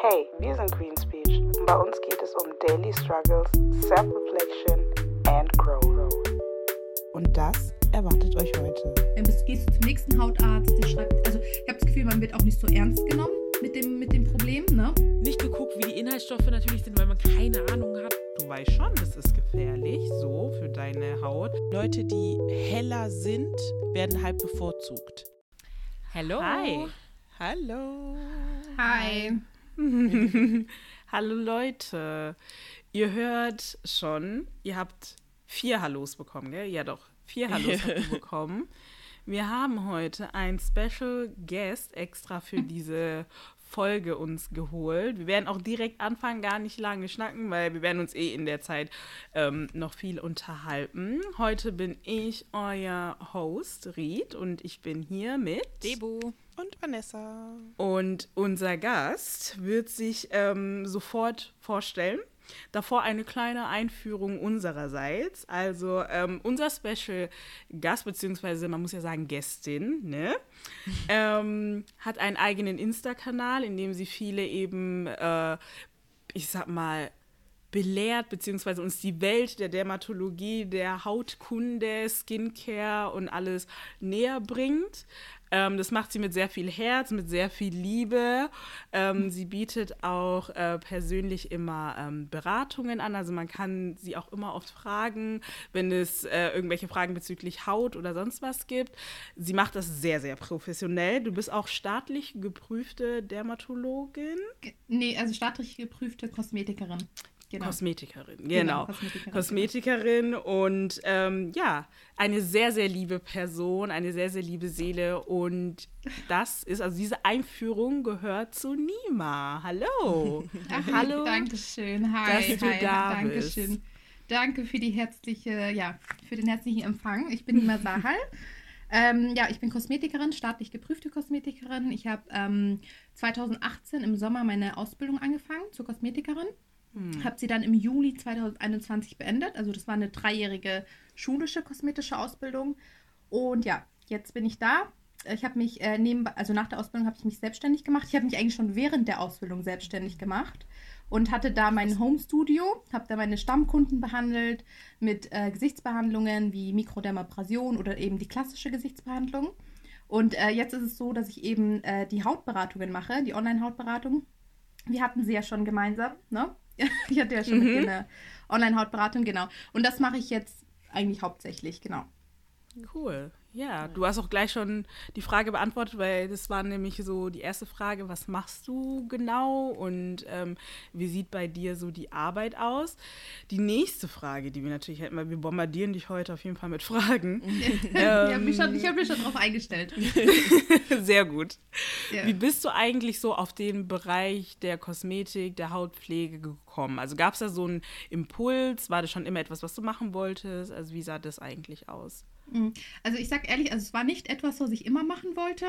Hey, wir sind Queen Speech und bei uns geht es um Daily Struggles, Self-Reflection and Growth. Und das erwartet euch heute. Dann bist, gehst du zum nächsten Hautarzt, der schreibt, also ich habe das Gefühl, man wird auch nicht so ernst genommen mit dem, mit dem Problem, ne? Nicht geguckt, wie die Inhaltsstoffe natürlich sind, weil man keine Ahnung hat. Du weißt schon, das ist gefährlich, so für deine Haut. Leute, die heller sind, werden halt bevorzugt. Hello. Hi. Hallo. Hi. Hallo Leute. Ihr hört schon, ihr habt vier Hallos bekommen, gell? Ja doch, vier Hallos habt ihr bekommen. Wir haben heute einen Special Guest extra für diese Folge uns geholt. Wir werden auch direkt anfangen, gar nicht lange schnacken, weil wir werden uns eh in der Zeit ähm, noch viel unterhalten. Heute bin ich euer Host, Ried, und ich bin hier mit Debu. und Vanessa. Und unser Gast wird sich ähm, sofort vorstellen. Davor eine kleine Einführung unsererseits. Also ähm, unser Special Gast, beziehungsweise man muss ja sagen Gästin, ne? ähm, hat einen eigenen Insta-Kanal, in dem sie viele eben, äh, ich sag mal, belehrt, beziehungsweise uns die Welt der Dermatologie, der Hautkunde, Skincare und alles näher bringt. Ähm, das macht sie mit sehr viel Herz, mit sehr viel Liebe. Ähm, sie bietet auch äh, persönlich immer ähm, Beratungen an. Also man kann sie auch immer oft fragen, wenn es äh, irgendwelche Fragen bezüglich Haut oder sonst was gibt. Sie macht das sehr, sehr professionell. Du bist auch staatlich geprüfte Dermatologin. Nee, also staatlich geprüfte Kosmetikerin. Genau. Kosmetikerin, Genau, genau. Kosmetikerin, Kosmetikerin und ähm, ja, eine sehr, sehr liebe Person, eine sehr, sehr liebe Seele. Und das ist, also diese Einführung gehört zu Nima. Hallo. Hallo. Dankeschön. Hi. dass du hi. da Dankeschön. Danke für die herzliche, ja, für den herzlichen Empfang. Ich bin Nima Sahal. ähm, ja, ich bin Kosmetikerin, staatlich geprüfte Kosmetikerin. Ich habe ähm, 2018 im Sommer meine Ausbildung angefangen zur Kosmetikerin. Habe sie dann im Juli 2021 beendet. Also das war eine dreijährige schulische kosmetische Ausbildung. Und ja, jetzt bin ich da. Ich habe mich äh, nebenbei, also nach der Ausbildung habe ich mich selbstständig gemacht. Ich habe mich eigentlich schon während der Ausbildung selbstständig gemacht und hatte da mein Home Studio, habe da meine Stammkunden behandelt mit äh, Gesichtsbehandlungen wie Mikrodermabrasion oder eben die klassische Gesichtsbehandlung. Und äh, jetzt ist es so, dass ich eben äh, die Hautberatungen mache, die Online-Hautberatung. Wir hatten sie ja schon gemeinsam, ne? Ich hatte ja schon mit dir eine Online-Hautberatung, genau. Und das mache ich jetzt eigentlich hauptsächlich, genau. Cool. Ja, du hast auch gleich schon die Frage beantwortet, weil das war nämlich so die erste Frage, was machst du genau und ähm, wie sieht bei dir so die Arbeit aus? Die nächste Frage, die wir natürlich hätten, weil wir bombardieren dich heute auf jeden Fall mit Fragen. ich habe mich, schon- ich hab mich schon drauf eingestellt. Sehr gut. Ja. Wie bist du eigentlich so auf den Bereich der Kosmetik, der Hautpflege gekommen? Also gab es da so einen Impuls? War das schon immer etwas, was du machen wolltest? Also wie sah das eigentlich aus? Mm. Also ich sag ehrlich, also es war nicht etwas, was ich immer machen wollte.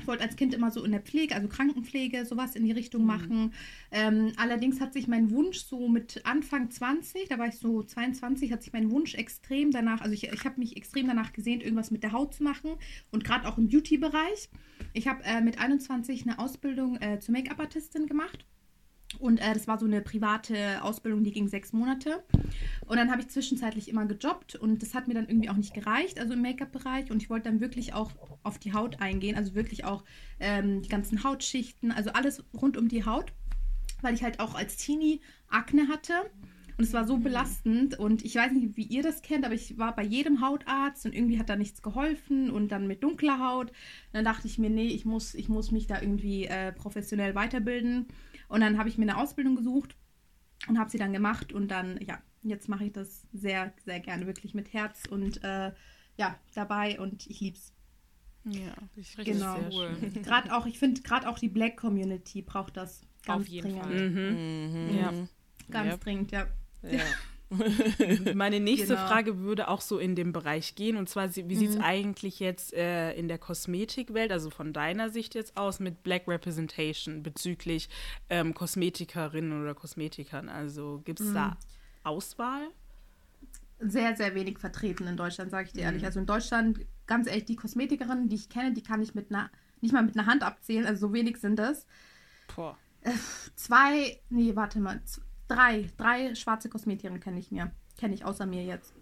Ich wollte als Kind immer so in der Pflege, also Krankenpflege, sowas in die Richtung machen. Ähm, allerdings hat sich mein Wunsch so mit Anfang 20, da war ich so 22, hat sich mein Wunsch extrem danach, also ich, ich habe mich extrem danach gesehnt, irgendwas mit der Haut zu machen und gerade auch im Beauty-Bereich. Ich habe äh, mit 21 eine Ausbildung äh, zur Make-up-Artistin gemacht. Und äh, das war so eine private Ausbildung, die ging sechs Monate. Und dann habe ich zwischenzeitlich immer gejobbt und das hat mir dann irgendwie auch nicht gereicht, also im Make-up-Bereich. Und ich wollte dann wirklich auch auf die Haut eingehen, also wirklich auch ähm, die ganzen Hautschichten, also alles rund um die Haut, weil ich halt auch als Teenie Akne hatte. Und es war so belastend und ich weiß nicht, wie ihr das kennt, aber ich war bei jedem Hautarzt und irgendwie hat da nichts geholfen und dann mit dunkler Haut. Und dann dachte ich mir, nee, ich muss, ich muss mich da irgendwie äh, professionell weiterbilden. Und dann habe ich mir eine Ausbildung gesucht und habe sie dann gemacht und dann, ja, jetzt mache ich das sehr, sehr gerne, wirklich mit Herz und äh, ja, dabei und ich lieb's. Ja. Richtig Genau. sehr cool. Gerade auch, ich finde, gerade auch die Black Community braucht das ganz Auf jeden dringend. Fall. Mhm. Ja. Ganz Yep. dringend, ja. Ja. Meine nächste Genau. Frage würde auch so in dem Bereich gehen. Und zwar, wie sieht es eigentlich jetzt äh, in der Kosmetikwelt, also von deiner Sicht jetzt aus, mit Black Representation bezüglich ähm, Kosmetikerinnen oder Kosmetikern? Also gibt es da Auswahl? sehr, sehr wenig vertreten in Deutschland, sage ich dir ehrlich. Also in Deutschland, ganz ehrlich, die Kosmetikerinnen, die ich kenne, die kann ich mit einer, nicht mal mit einer Hand abzählen, also so wenig sind es. Boah. Zwei, nee, warte mal, drei, drei schwarze Kosmetikerin kenne ich mir. Kenne ich außer mir jetzt.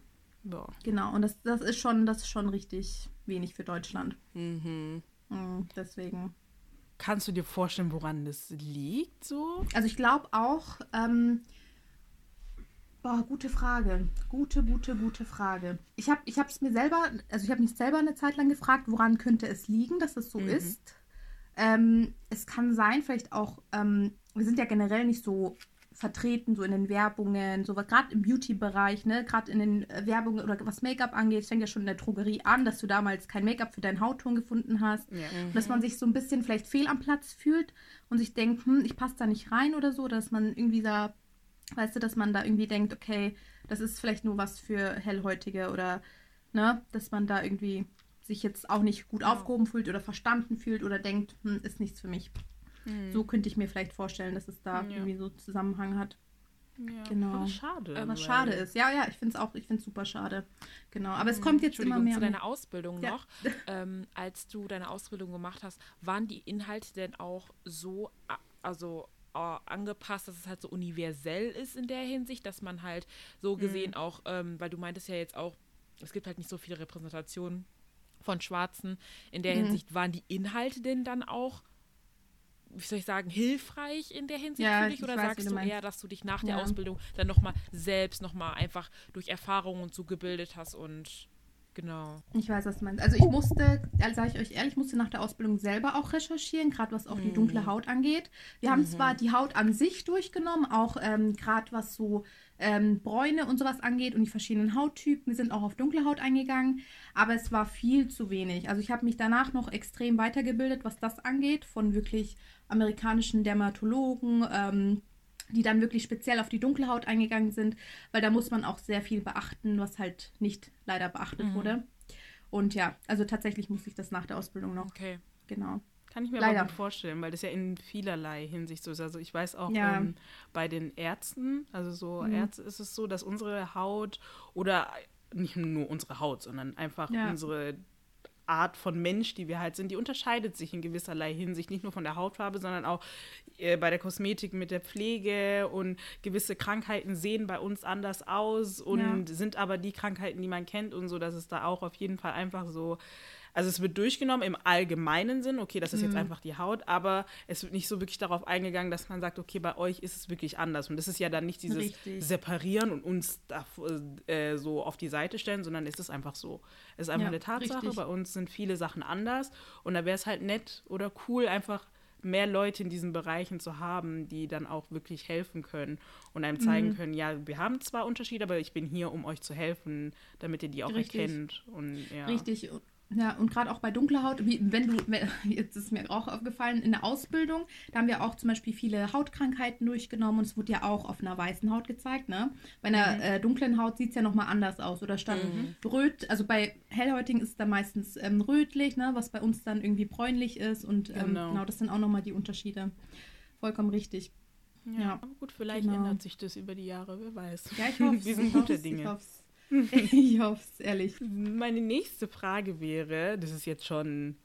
Boah. Genau, und das, das ist schon, das ist schon richtig wenig für Deutschland. Mhm. Mm, deswegen. Kannst du dir vorstellen, woran das liegt so? Also ich glaube auch, ähm, boah, gute Frage. Gute, gute, gute Frage. Ich habe ich es mir selber, also ich habe mich selber eine Zeit lang gefragt, woran könnte es liegen, dass es so ist. Ähm, es kann sein, vielleicht auch, ähm, wir sind ja generell nicht so vertreten, so in den Werbungen, so gerade im Beauty-Bereich, ne, gerade in den äh, Werbungen oder was Make-up angeht, fängt ja schon in der Drogerie an, dass du damals kein Make-up für deinen Hautton gefunden hast. Ja. Und dass man sich so ein bisschen vielleicht fehl am Platz fühlt und sich denkt, hm, ich passe da nicht rein oder so, dass man irgendwie da, weißt du, dass man da irgendwie denkt, okay, das ist vielleicht nur was für Hellhäutige oder, ne, dass man da irgendwie sich jetzt auch nicht gut aufgehoben fühlt oder verstanden fühlt oder denkt, hm, ist nichts für mich. So könnte ich mir vielleicht vorstellen, dass es da Ja. irgendwie so Zusammenhang hat. Ja, Genau. voll schade. Was weil- schade ist. Ja, ja, ich finde es auch, ich finde es super schade. Genau. Aber es kommt jetzt immer mehr. zu deiner Ausbildung Ja. noch. Ähm, als du deine Ausbildung gemacht hast, waren die Inhalte denn auch so, also äh, angepasst, dass es halt so universell ist in der Hinsicht, dass man halt so Mhm. gesehen auch, ähm, weil du meintest ja jetzt auch, es gibt halt nicht so viele Repräsentationen von Schwarzen. In Mhm. der Hinsicht waren die Inhalte denn dann auch, wie soll ich sagen, hilfreich in der Hinsicht Ja, für dich? ich Oder weiß, sagst du eher, dass du dich nach der Ja. Ausbildung dann nochmal selbst nochmal einfach durch Erfahrungen und so gebildet hast und genau. Ich weiß, was du meinst. Also ich musste, also sage ich euch ehrlich, ich musste nach der Ausbildung selber auch recherchieren, gerade was auch die dunkle Haut angeht. Wir haben zwar die Haut an sich durchgenommen, auch ähm, gerade was so ähm, Bräune und sowas angeht und die verschiedenen Hauttypen. Wir sind auch auf dunkle Haut eingegangen, aber es war viel zu wenig. Also ich habe mich danach noch extrem weitergebildet, was das angeht, von wirklich amerikanischen Dermatologen, ähm, die dann wirklich speziell auf die dunkle Haut eingegangen sind, weil da muss man auch sehr viel beachten, was halt nicht leider beachtet wurde. Und ja, also tatsächlich musste ich das nach der Ausbildung noch. Okay. Genau. Kann ich mir Leider. aber gut vorstellen, weil das ja in vielerlei Hinsicht so ist. Also ich weiß auch Ja. ähm, bei den Ärzten, also so Mhm. Ärzte ist es so, dass unsere Haut oder nicht nur unsere Haut, sondern einfach Ja. unsere Art von Mensch, die wir halt sind, die unterscheidet sich in gewisserlei Hinsicht, nicht nur von der Hautfarbe, sondern auch äh, bei der Kosmetik mit der Pflege und gewisse Krankheiten sehen bei uns anders aus und sind aber die Krankheiten, die man kennt und so, dass es da auch auf jeden Fall einfach so also es wird durchgenommen im allgemeinen Sinn, okay, das ist Mhm. jetzt einfach die Haut, aber es wird nicht so wirklich darauf eingegangen, dass man sagt, okay, bei euch ist es wirklich anders. Und das ist ja dann nicht dieses Richtig. Separieren und uns da, äh, so auf die Seite stellen, sondern es ist einfach so. Es ist einfach Ja, eine Tatsache, richtig. bei uns sind viele Sachen anders und da wäre es halt nett oder cool, einfach mehr Leute in diesen Bereichen zu haben, die dann auch wirklich helfen können und einem Mhm. zeigen können, ja, wir haben zwar Unterschiede, aber ich bin hier, um euch zu helfen, damit ihr die auch Richtig. erkennt. Und, ja. Richtig. Ja, und gerade auch bei dunkler Haut, wie, wenn du, wenn, jetzt ist mir auch aufgefallen, in der Ausbildung, da haben wir auch zum Beispiel viele Hautkrankheiten durchgenommen und es wurde ja auch auf einer weißen Haut gezeigt, ne? Bei einer äh, dunklen Haut sieht es ja nochmal anders aus. Oder statt röt, also bei hellhäutigen ist es dann meistens ähm, rötlich, ne? Was bei uns dann irgendwie bräunlich ist und ähm, Genau. genau. das sind auch nochmal die Unterschiede. Vollkommen richtig. Ja, Ja. aber gut, vielleicht Genau. ändert sich das über die Jahre, wer weiß. Ja, ich hoffe Wir sind gute Dinge. Ich hoffe ich hoff's, ehrlich. Meine nächste Frage wäre, das ist jetzt schon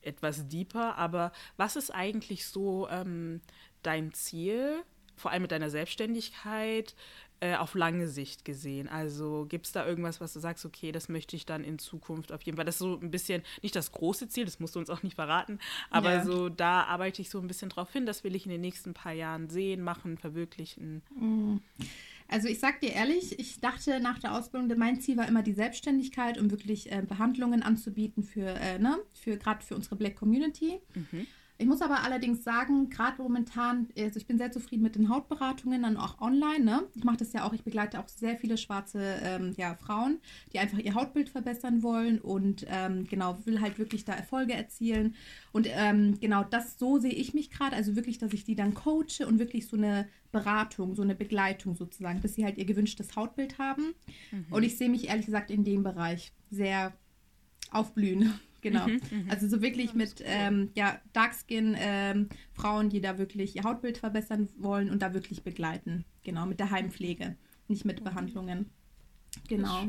etwas deeper, aber was ist eigentlich so ähm, dein Ziel, vor allem mit deiner Selbstständigkeit, äh, auf lange Sicht gesehen? Also gibt es da irgendwas, was du sagst, okay, das möchte ich dann in Zukunft auf jeden Fall, das ist so ein bisschen, nicht das große Ziel, das musst du uns auch nicht verraten, aber Ja. so da arbeite ich so ein bisschen drauf hin, das will ich in den nächsten paar Jahren sehen, machen, verwirklichen. Also ich sag dir ehrlich, ich dachte nach der Ausbildung, mein Ziel war immer die Selbstständigkeit, um wirklich äh, Behandlungen anzubieten für, äh, ne, für gerade für unsere Black Community. Ich muss aber allerdings sagen, gerade momentan, also ich bin sehr zufrieden mit den Hautberatungen, dann auch online. Ne? Ich mache das ja auch, ich begleite auch sehr viele schwarze ähm, ja, Frauen, die einfach ihr Hautbild verbessern wollen und ähm, genau, will halt wirklich da Erfolge erzielen. Und ähm, genau das, so sehe ich mich gerade, also wirklich, dass ich die dann coache und wirklich so eine Beratung, so eine Begleitung sozusagen, bis sie halt ihr gewünschtes Hautbild haben. Und ich sehe mich ehrlich gesagt in dem Bereich sehr aufblühen. Genau. Also so wirklich mit ähm, ja, Darkskin ähm, Frauen, die da wirklich ihr Hautbild verbessern wollen und da wirklich begleiten. Genau, mit der Heimpflege, nicht mit Behandlungen. Genau.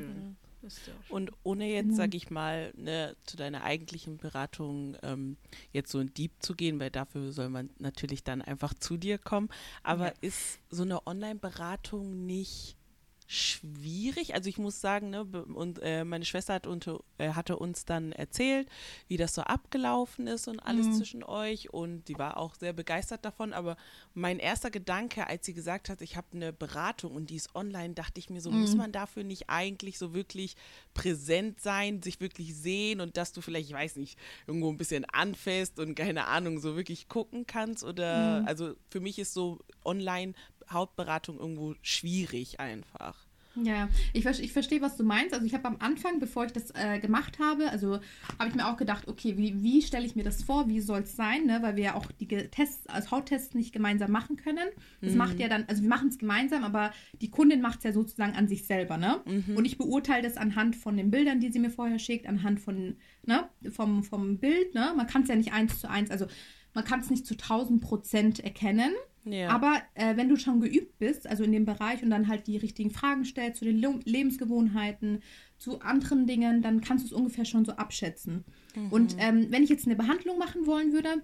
Und ohne jetzt, mhm. sag ich mal, ne, zu deiner eigentlichen Beratung ähm, jetzt so in Deep zu gehen, weil dafür soll man natürlich dann einfach zu dir kommen. Aber ja. ist so eine Online-Beratung nicht schwierig. Also ich muss sagen, ne, und äh, meine Schwester hat unter, äh, hatte uns dann erzählt, wie das so abgelaufen ist und alles mhm. zwischen euch und die war auch sehr begeistert davon. Aber mein erster Gedanke, als sie gesagt hat, ich habe eine Beratung und die ist online, dachte ich mir so, mhm. muss man dafür nicht eigentlich so wirklich präsent sein, sich wirklich sehen und dass du vielleicht, ich weiß nicht, irgendwo ein bisschen anfasst und keine Ahnung, so wirklich gucken kannst oder mhm. also für mich ist so online Hauptberatung irgendwo schwierig einfach. Ja, ich, ich verstehe, was du meinst. Also ich habe am Anfang, bevor ich das äh, gemacht habe, also habe ich mir auch gedacht, okay, wie, wie stelle ich mir das vor, wie soll es sein, ne? weil wir ja auch die Tests, also Hauttests nicht gemeinsam machen können. Das mhm. macht ja dann, also wir machen es gemeinsam, aber die Kundin macht es ja sozusagen an sich selber, ne? Mhm. Und ich beurteile das anhand von den Bildern, die sie mir vorher schickt, anhand von, ne, vom, vom Bild, ne? Man kann es ja nicht eins zu eins, also man kann es nicht zu 1000 Prozent erkennen. Ja. Aber äh, wenn du schon geübt bist, also in dem Bereich und dann halt die richtigen Fragen stellst zu den Le Lebensgewohnheiten, zu anderen Dingen, dann kannst du es ungefähr schon so abschätzen. Mhm. Und ähm, wenn ich jetzt eine Behandlung machen wollen würde,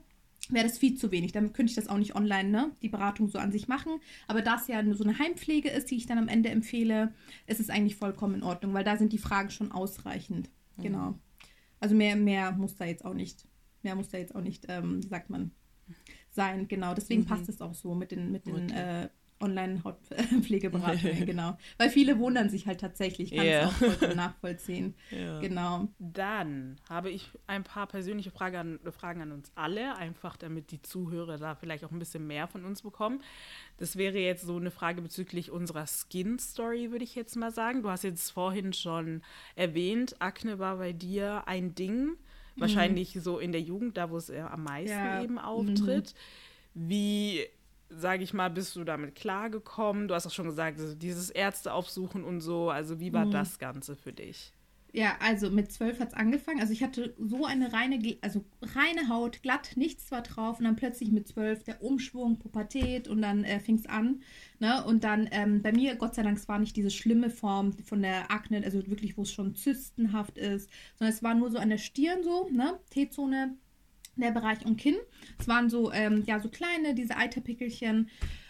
wäre das viel zu wenig. Dann könnte ich das auch nicht online, ne, die Beratung so an sich machen. Aber da es ja so eine Heimpflege ist, die ich dann am Ende empfehle, ist es eigentlich vollkommen in Ordnung, weil da sind die Fragen schon ausreichend. Mhm. Genau. Also mehr, mehr muss da jetzt auch nicht, mehr muss da jetzt auch nicht, ähm, sagt man, sein, genau. Deswegen mhm. passt es auch so mit den, mit den okay. äh, Online-Hautpflegeberatungen, genau. Weil viele wundern sich halt tatsächlich, kann yeah. es auch nachvollziehen. ja. Genau. Dann habe ich ein paar persönliche Frage an, Fragen an uns alle, einfach damit die Zuhörer da vielleicht auch ein bisschen mehr von uns bekommen. Das wäre jetzt so eine Frage bezüglich unserer Skin-Story, würde ich jetzt mal sagen. Du hast jetzt vorhin schon erwähnt, Akne war bei dir ein Ding. Mhm. Wahrscheinlich so in der Jugend, da wo es am meisten ja. eben auftritt. Mhm. Wie, sage ich mal, bist du damit klargekommen? Du hast auch schon gesagt, dieses Ärzte aufsuchen und so. Also wie war mhm. das Ganze für dich? Ja, also mit zwölf hat es angefangen. Also ich hatte so eine reine, also reine Haut, glatt, nichts war drauf. Und dann plötzlich mit zwölf der Umschwung, Pubertät und dann äh, fing es an. Ne? Und dann ähm, bei mir, Gott sei Dank, es war nicht diese schlimme Form von der Akne, also wirklich, wo es schon zystenhaft ist, sondern es war nur so an der Stirn so, ne? T-Zone, der Bereich und Kinn. Es waren so, ähm, ja, so kleine, diese Eiterpickelchen.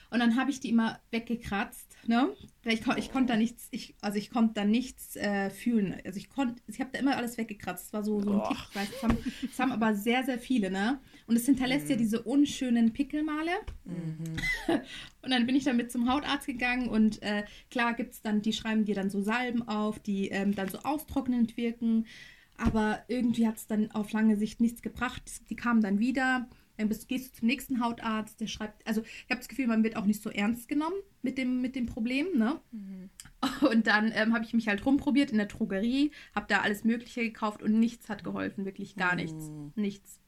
Und dann habe ich die immer weggekratzt ne? Ich, ich konnte da nichts, ich, also ich konnte da nichts äh, fühlen. Also ich konnte, ich habe da immer alles weggekratzt. Es war so, so ein Tick, ich weiß, das haben, das haben aber sehr, sehr viele, ne? Und es hinterlässt mhm. ja diese unschönen Pickelmale. Mhm. und dann bin ich damit zum Hautarzt gegangen und äh, klar gibt es dann, die schreiben dir dann so Salben auf, die ähm, dann so austrocknend wirken. Aber irgendwie hat es dann auf lange Sicht nichts gebracht. Die kamen dann wieder. Dann bist, gehst du zum nächsten Hautarzt, der schreibt, also ich habe das Gefühl, man wird auch nicht so ernst genommen mit dem, mit dem Problem, ne? Mhm. Und dann ähm, habe ich mich halt rumprobiert in der Drogerie, habe da alles Mögliche gekauft und nichts hat geholfen, wirklich gar mhm. nichts. Nichts.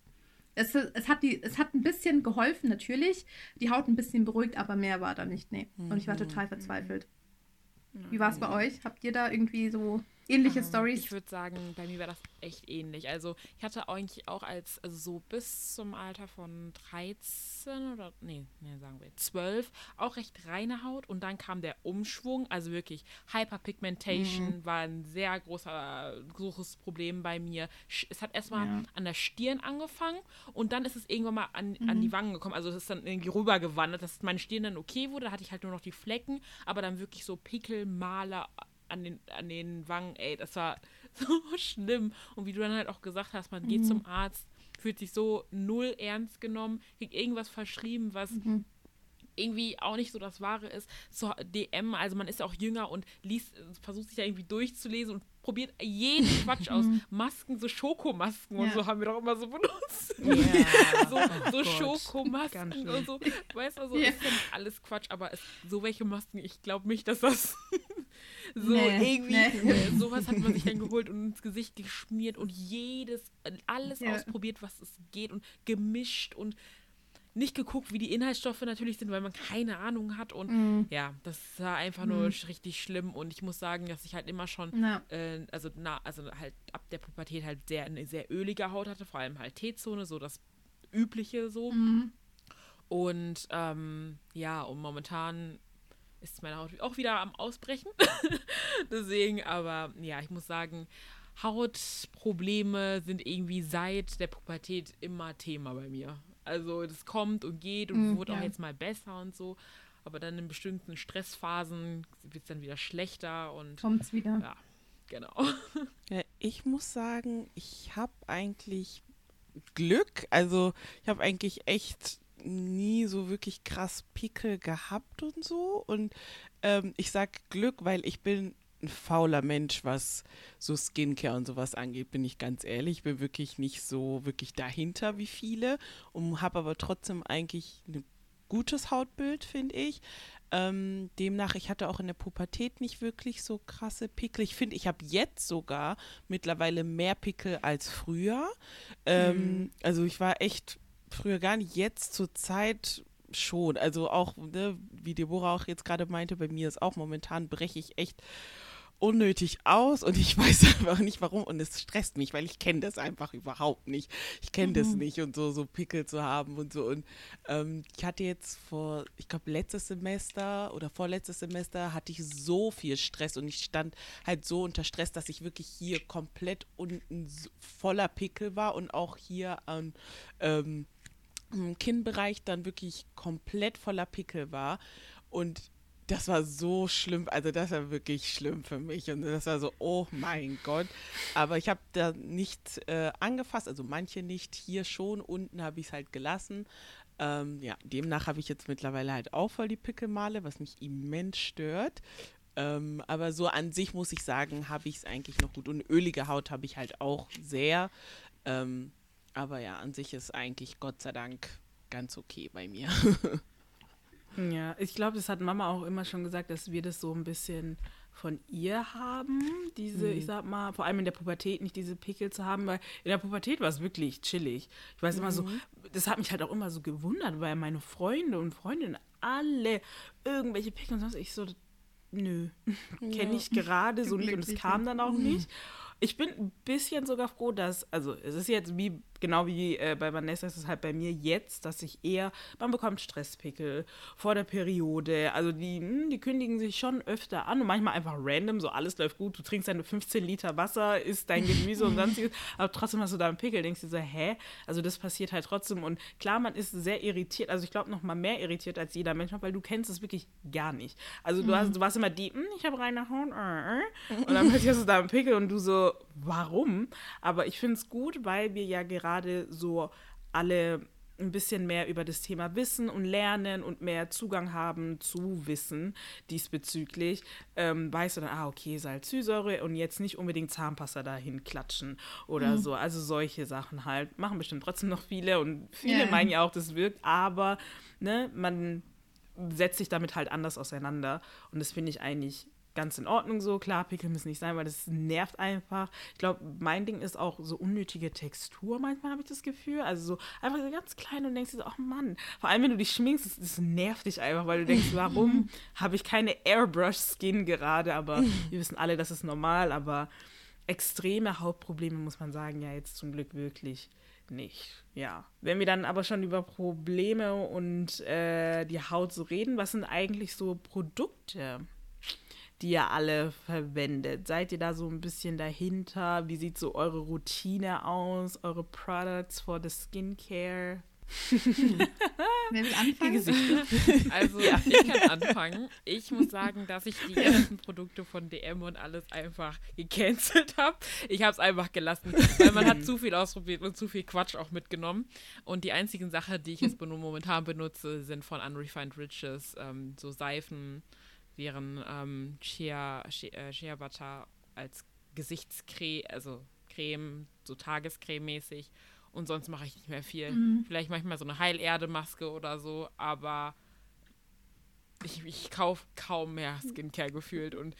Es, es, hat die, es hat ein bisschen geholfen, natürlich. Die Haut ein bisschen beruhigt, aber mehr war da nicht, nee. Und ich war mhm. total verzweifelt. Wie war es bei euch? Habt ihr da irgendwie so ähnliche ähm, Stories? Ich würde sagen, bei mir war das echt ähnlich. Also ich hatte eigentlich auch als, also so bis zum Alter von 13 oder, nee, nee, sagen wir 12, auch recht reine Haut und dann kam der Umschwung, also wirklich Hyperpigmentation mhm. war ein sehr großer, großes Problem bei mir. Es hat erstmal ja. an der Stirn angefangen und dann ist es irgendwann mal an, mhm. an die Wangen gekommen. Also es ist dann irgendwie rübergewandert, dass meine Stirn dann okay wurde, da hatte ich halt nur noch die Flecken, aber dann wirklich so Pickel, Maler an den, an den Wangen, ey, das war so schlimm. Und wie du dann halt auch gesagt hast, man geht mhm. zum Arzt, fühlt sich so null ernst genommen, kriegt irgendwas verschrieben, was mhm. Irgendwie auch nicht so das Wahre ist. So DM, also man ist ja auch jünger und liest, versucht sich da irgendwie durchzulesen und probiert jeden Quatsch aus. Mhm. Masken, so Schokomasken ja. und so haben wir doch immer so benutzt. Ja. so so oh Schokomasken und so. Weißt du, also ja. ist ja alles Quatsch, aber es, so welche Masken, ich glaube nicht, dass das so nee, irgendwie, nee. sowas hat man sich dann geholt und ins Gesicht geschmiert und jedes, alles ausprobiert, was es geht und gemischt und nicht geguckt, wie die Inhaltsstoffe natürlich sind, weil man keine Ahnung hat. Und mm. ja, das war einfach nur mm. richtig schlimm. Und ich muss sagen, dass ich halt immer schon, ja. äh, also na, also halt ab der Pubertät halt sehr eine sehr ölige Haut hatte, vor allem halt T-Zone, so das Übliche so. Mm. Und ähm, ja, und momentan ist meine Haut auch wieder am Ausbrechen. Deswegen, aber ja, ich muss sagen, Hautprobleme sind irgendwie seit der Pubertät immer Thema bei mir. Also das kommt und geht und Mm, wurde auch ja. jetzt mal besser und so. Aber dann in bestimmten Stressphasen wird es dann wieder schlechter und Kommt's wieder. ja, genau. Ja, ich muss sagen, ich habe eigentlich Glück. Also ich habe eigentlich echt nie so wirklich krass Pickel gehabt und so. Und ähm, ich sag Glück, weil ich bin ein fauler Mensch, was so Skincare und sowas angeht, bin ich ganz ehrlich. Ich bin wirklich nicht so wirklich dahinter wie viele und habe aber trotzdem eigentlich ein gutes Hautbild, finde ich. Ähm, demnach, ich hatte auch in der Pubertät nicht wirklich so krasse Pickel. Ich finde, ich habe jetzt sogar mittlerweile mehr Pickel als früher. Ähm, Also ich war echt früher gar nicht, jetzt zur Zeit schon. Also auch, ne, wie Deborah auch jetzt gerade meinte, bei mir ist auch momentan breche ich echt unnötig aus und ich weiß einfach nicht warum und es stresst mich, weil ich kenne das einfach überhaupt nicht. Ich kenne das nicht und so, so Pickel zu haben und so. Und ähm, ich hatte jetzt vor, ich glaube, letztes Semester oder vorletztes Semester hatte ich so viel Stress und ich stand halt so unter Stress, dass ich wirklich hier komplett unten voller Pickel war und auch hier an ähm, im Kinnbereich dann wirklich komplett voller Pickel war. Und das war so schlimm, also das war wirklich schlimm für mich. Und das war so, oh mein Gott. Aber ich habe da nicht äh, angefasst, also manche nicht, hier schon, unten habe ich es halt gelassen. Ähm, ja, demnach habe ich jetzt mittlerweile halt auch voll die Pickelmale, was mich immens stört. Ähm, aber so an sich muss ich sagen, habe ich es eigentlich noch gut. Und ölige Haut habe ich halt auch sehr. Ähm, aber ja, an sich ist eigentlich Gott sei Dank ganz okay bei mir. Ja, ich glaube, das hat Mama auch immer schon gesagt, dass wir das so ein bisschen von ihr haben, diese, ich sag mal, vor allem in der Pubertät nicht diese Pickel zu haben, weil in der Pubertät war es wirklich chillig. Ich weiß immer so, das hat mich halt auch immer so gewundert, weil meine Freunde und Freundinnen alle irgendwelche Pickel und sonst ich so, nö, kenne ich gerade so nicht und es kam dann auch nicht. Ich bin ein bisschen sogar froh, dass, also es ist jetzt wie, genau wie äh, bei Vanessa, ist es halt bei mir jetzt, dass ich eher, man bekommt Stresspickel vor der Periode, also die, hm, die kündigen sich schon öfter an und manchmal einfach random, so alles läuft gut, du trinkst deine 15 Liter Wasser, isst dein Gemüse und sonstiges, aber trotzdem hast du da einen Pickel, denkst du so, hä? Also das passiert halt trotzdem und klar, man ist sehr irritiert, also ich glaube noch mal mehr irritiert als jeder Mensch, weil du kennst es wirklich gar nicht. Also du, hast, du warst immer die, hm, ich habe reine Haut, äh, äh. und dann plötzlich hast du da einen Pickel und du so, warum? Aber ich finde es gut, weil wir ja gerade so alle ein bisschen mehr über das Thema Wissen und Lernen und mehr Zugang haben zu Wissen diesbezüglich, ähm, weißt du dann, ah, okay, Salzsäure und jetzt nicht unbedingt Zahnpasta dahin klatschen oder so. Also solche Sachen halt. Machen bestimmt trotzdem noch viele und viele Ja. meinen ja auch, das wirkt, aber ne, man setzt sich damit halt anders auseinander und das finde ich eigentlich ganz in Ordnung so. Klar, Pickel müssen nicht sein, weil das nervt einfach. Ich glaube, mein Ding ist auch so unnötige Textur manchmal, habe ich das Gefühl. Also so einfach so ganz klein und denkst dir so, ach Mann. Vor allem, wenn du dich schminkst, das, das nervt dich einfach, weil du denkst, warum habe ich keine Airbrush-Skin gerade? Aber wir wissen alle, das ist normal, aber extreme Hautprobleme, muss man sagen, ja jetzt zum Glück wirklich nicht. Ja. Wenn wir dann aber schon über Probleme und äh, die Haut so reden, was sind eigentlich so Produkte, die ihr alle verwendet? Seid ihr da so ein bisschen dahinter? Wie sieht so eure Routine aus? Eure Products for the Skincare? Wer will anfangen? Also ich kann anfangen. Ich muss sagen, dass ich die ersten Produkte von DM und alles einfach gecancelt habe. Ich habe es einfach gelassen, weil man hat zu viel ausprobiert und zu viel Quatsch auch mitgenommen. Und die einzigen Sachen, die ich jetzt momentan benutze, sind von Unrefined Riches, ähm, so Seifen, deren ähm, Shea, Shea, äh, Shea Butter als Gesichtscreme, also Creme, so Tagescreme-mäßig. Und sonst mache ich nicht mehr viel. Vielleicht manchmal so eine Heilerde-Maske oder so, aber ich, ich kaufe kaum mehr Skincare gefühlt. Und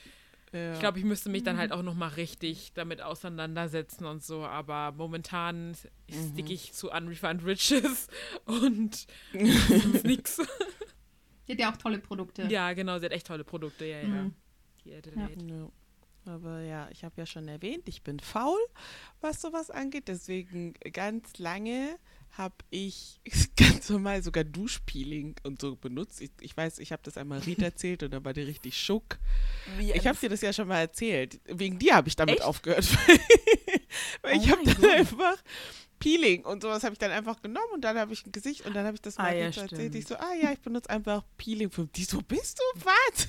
Ja. ich glaube, ich müsste mich dann halt auch nochmal richtig damit auseinandersetzen und so. Aber momentan stick ich zu Unrefined Riches und sonst nix. Die hat ja auch tolle Produkte. Ja, genau, sie hat echt tolle Produkte, ja, ja. Mhm. Die Adelaide. Ja. Aber ja, ich habe ja schon erwähnt, ich bin faul, was sowas angeht. Deswegen ganz lange habe ich ganz normal sogar Duschpeeling und so benutzt. Ich, ich weiß, ich habe das einmal Ried erzählt und dann war die richtig schuck. Wie, ich habe dir das ja schon mal erzählt. Wegen dir habe ich damit Echt? aufgehört. Weil oh ich habe dann Gott. einfach Peeling und sowas habe ich dann einfach genommen und dann habe ich ein Gesicht und dann habe ich das mal ah, ja, erzählt. Ich so, ah ja, ich benutze einfach Peeling. Für die so, bist du was?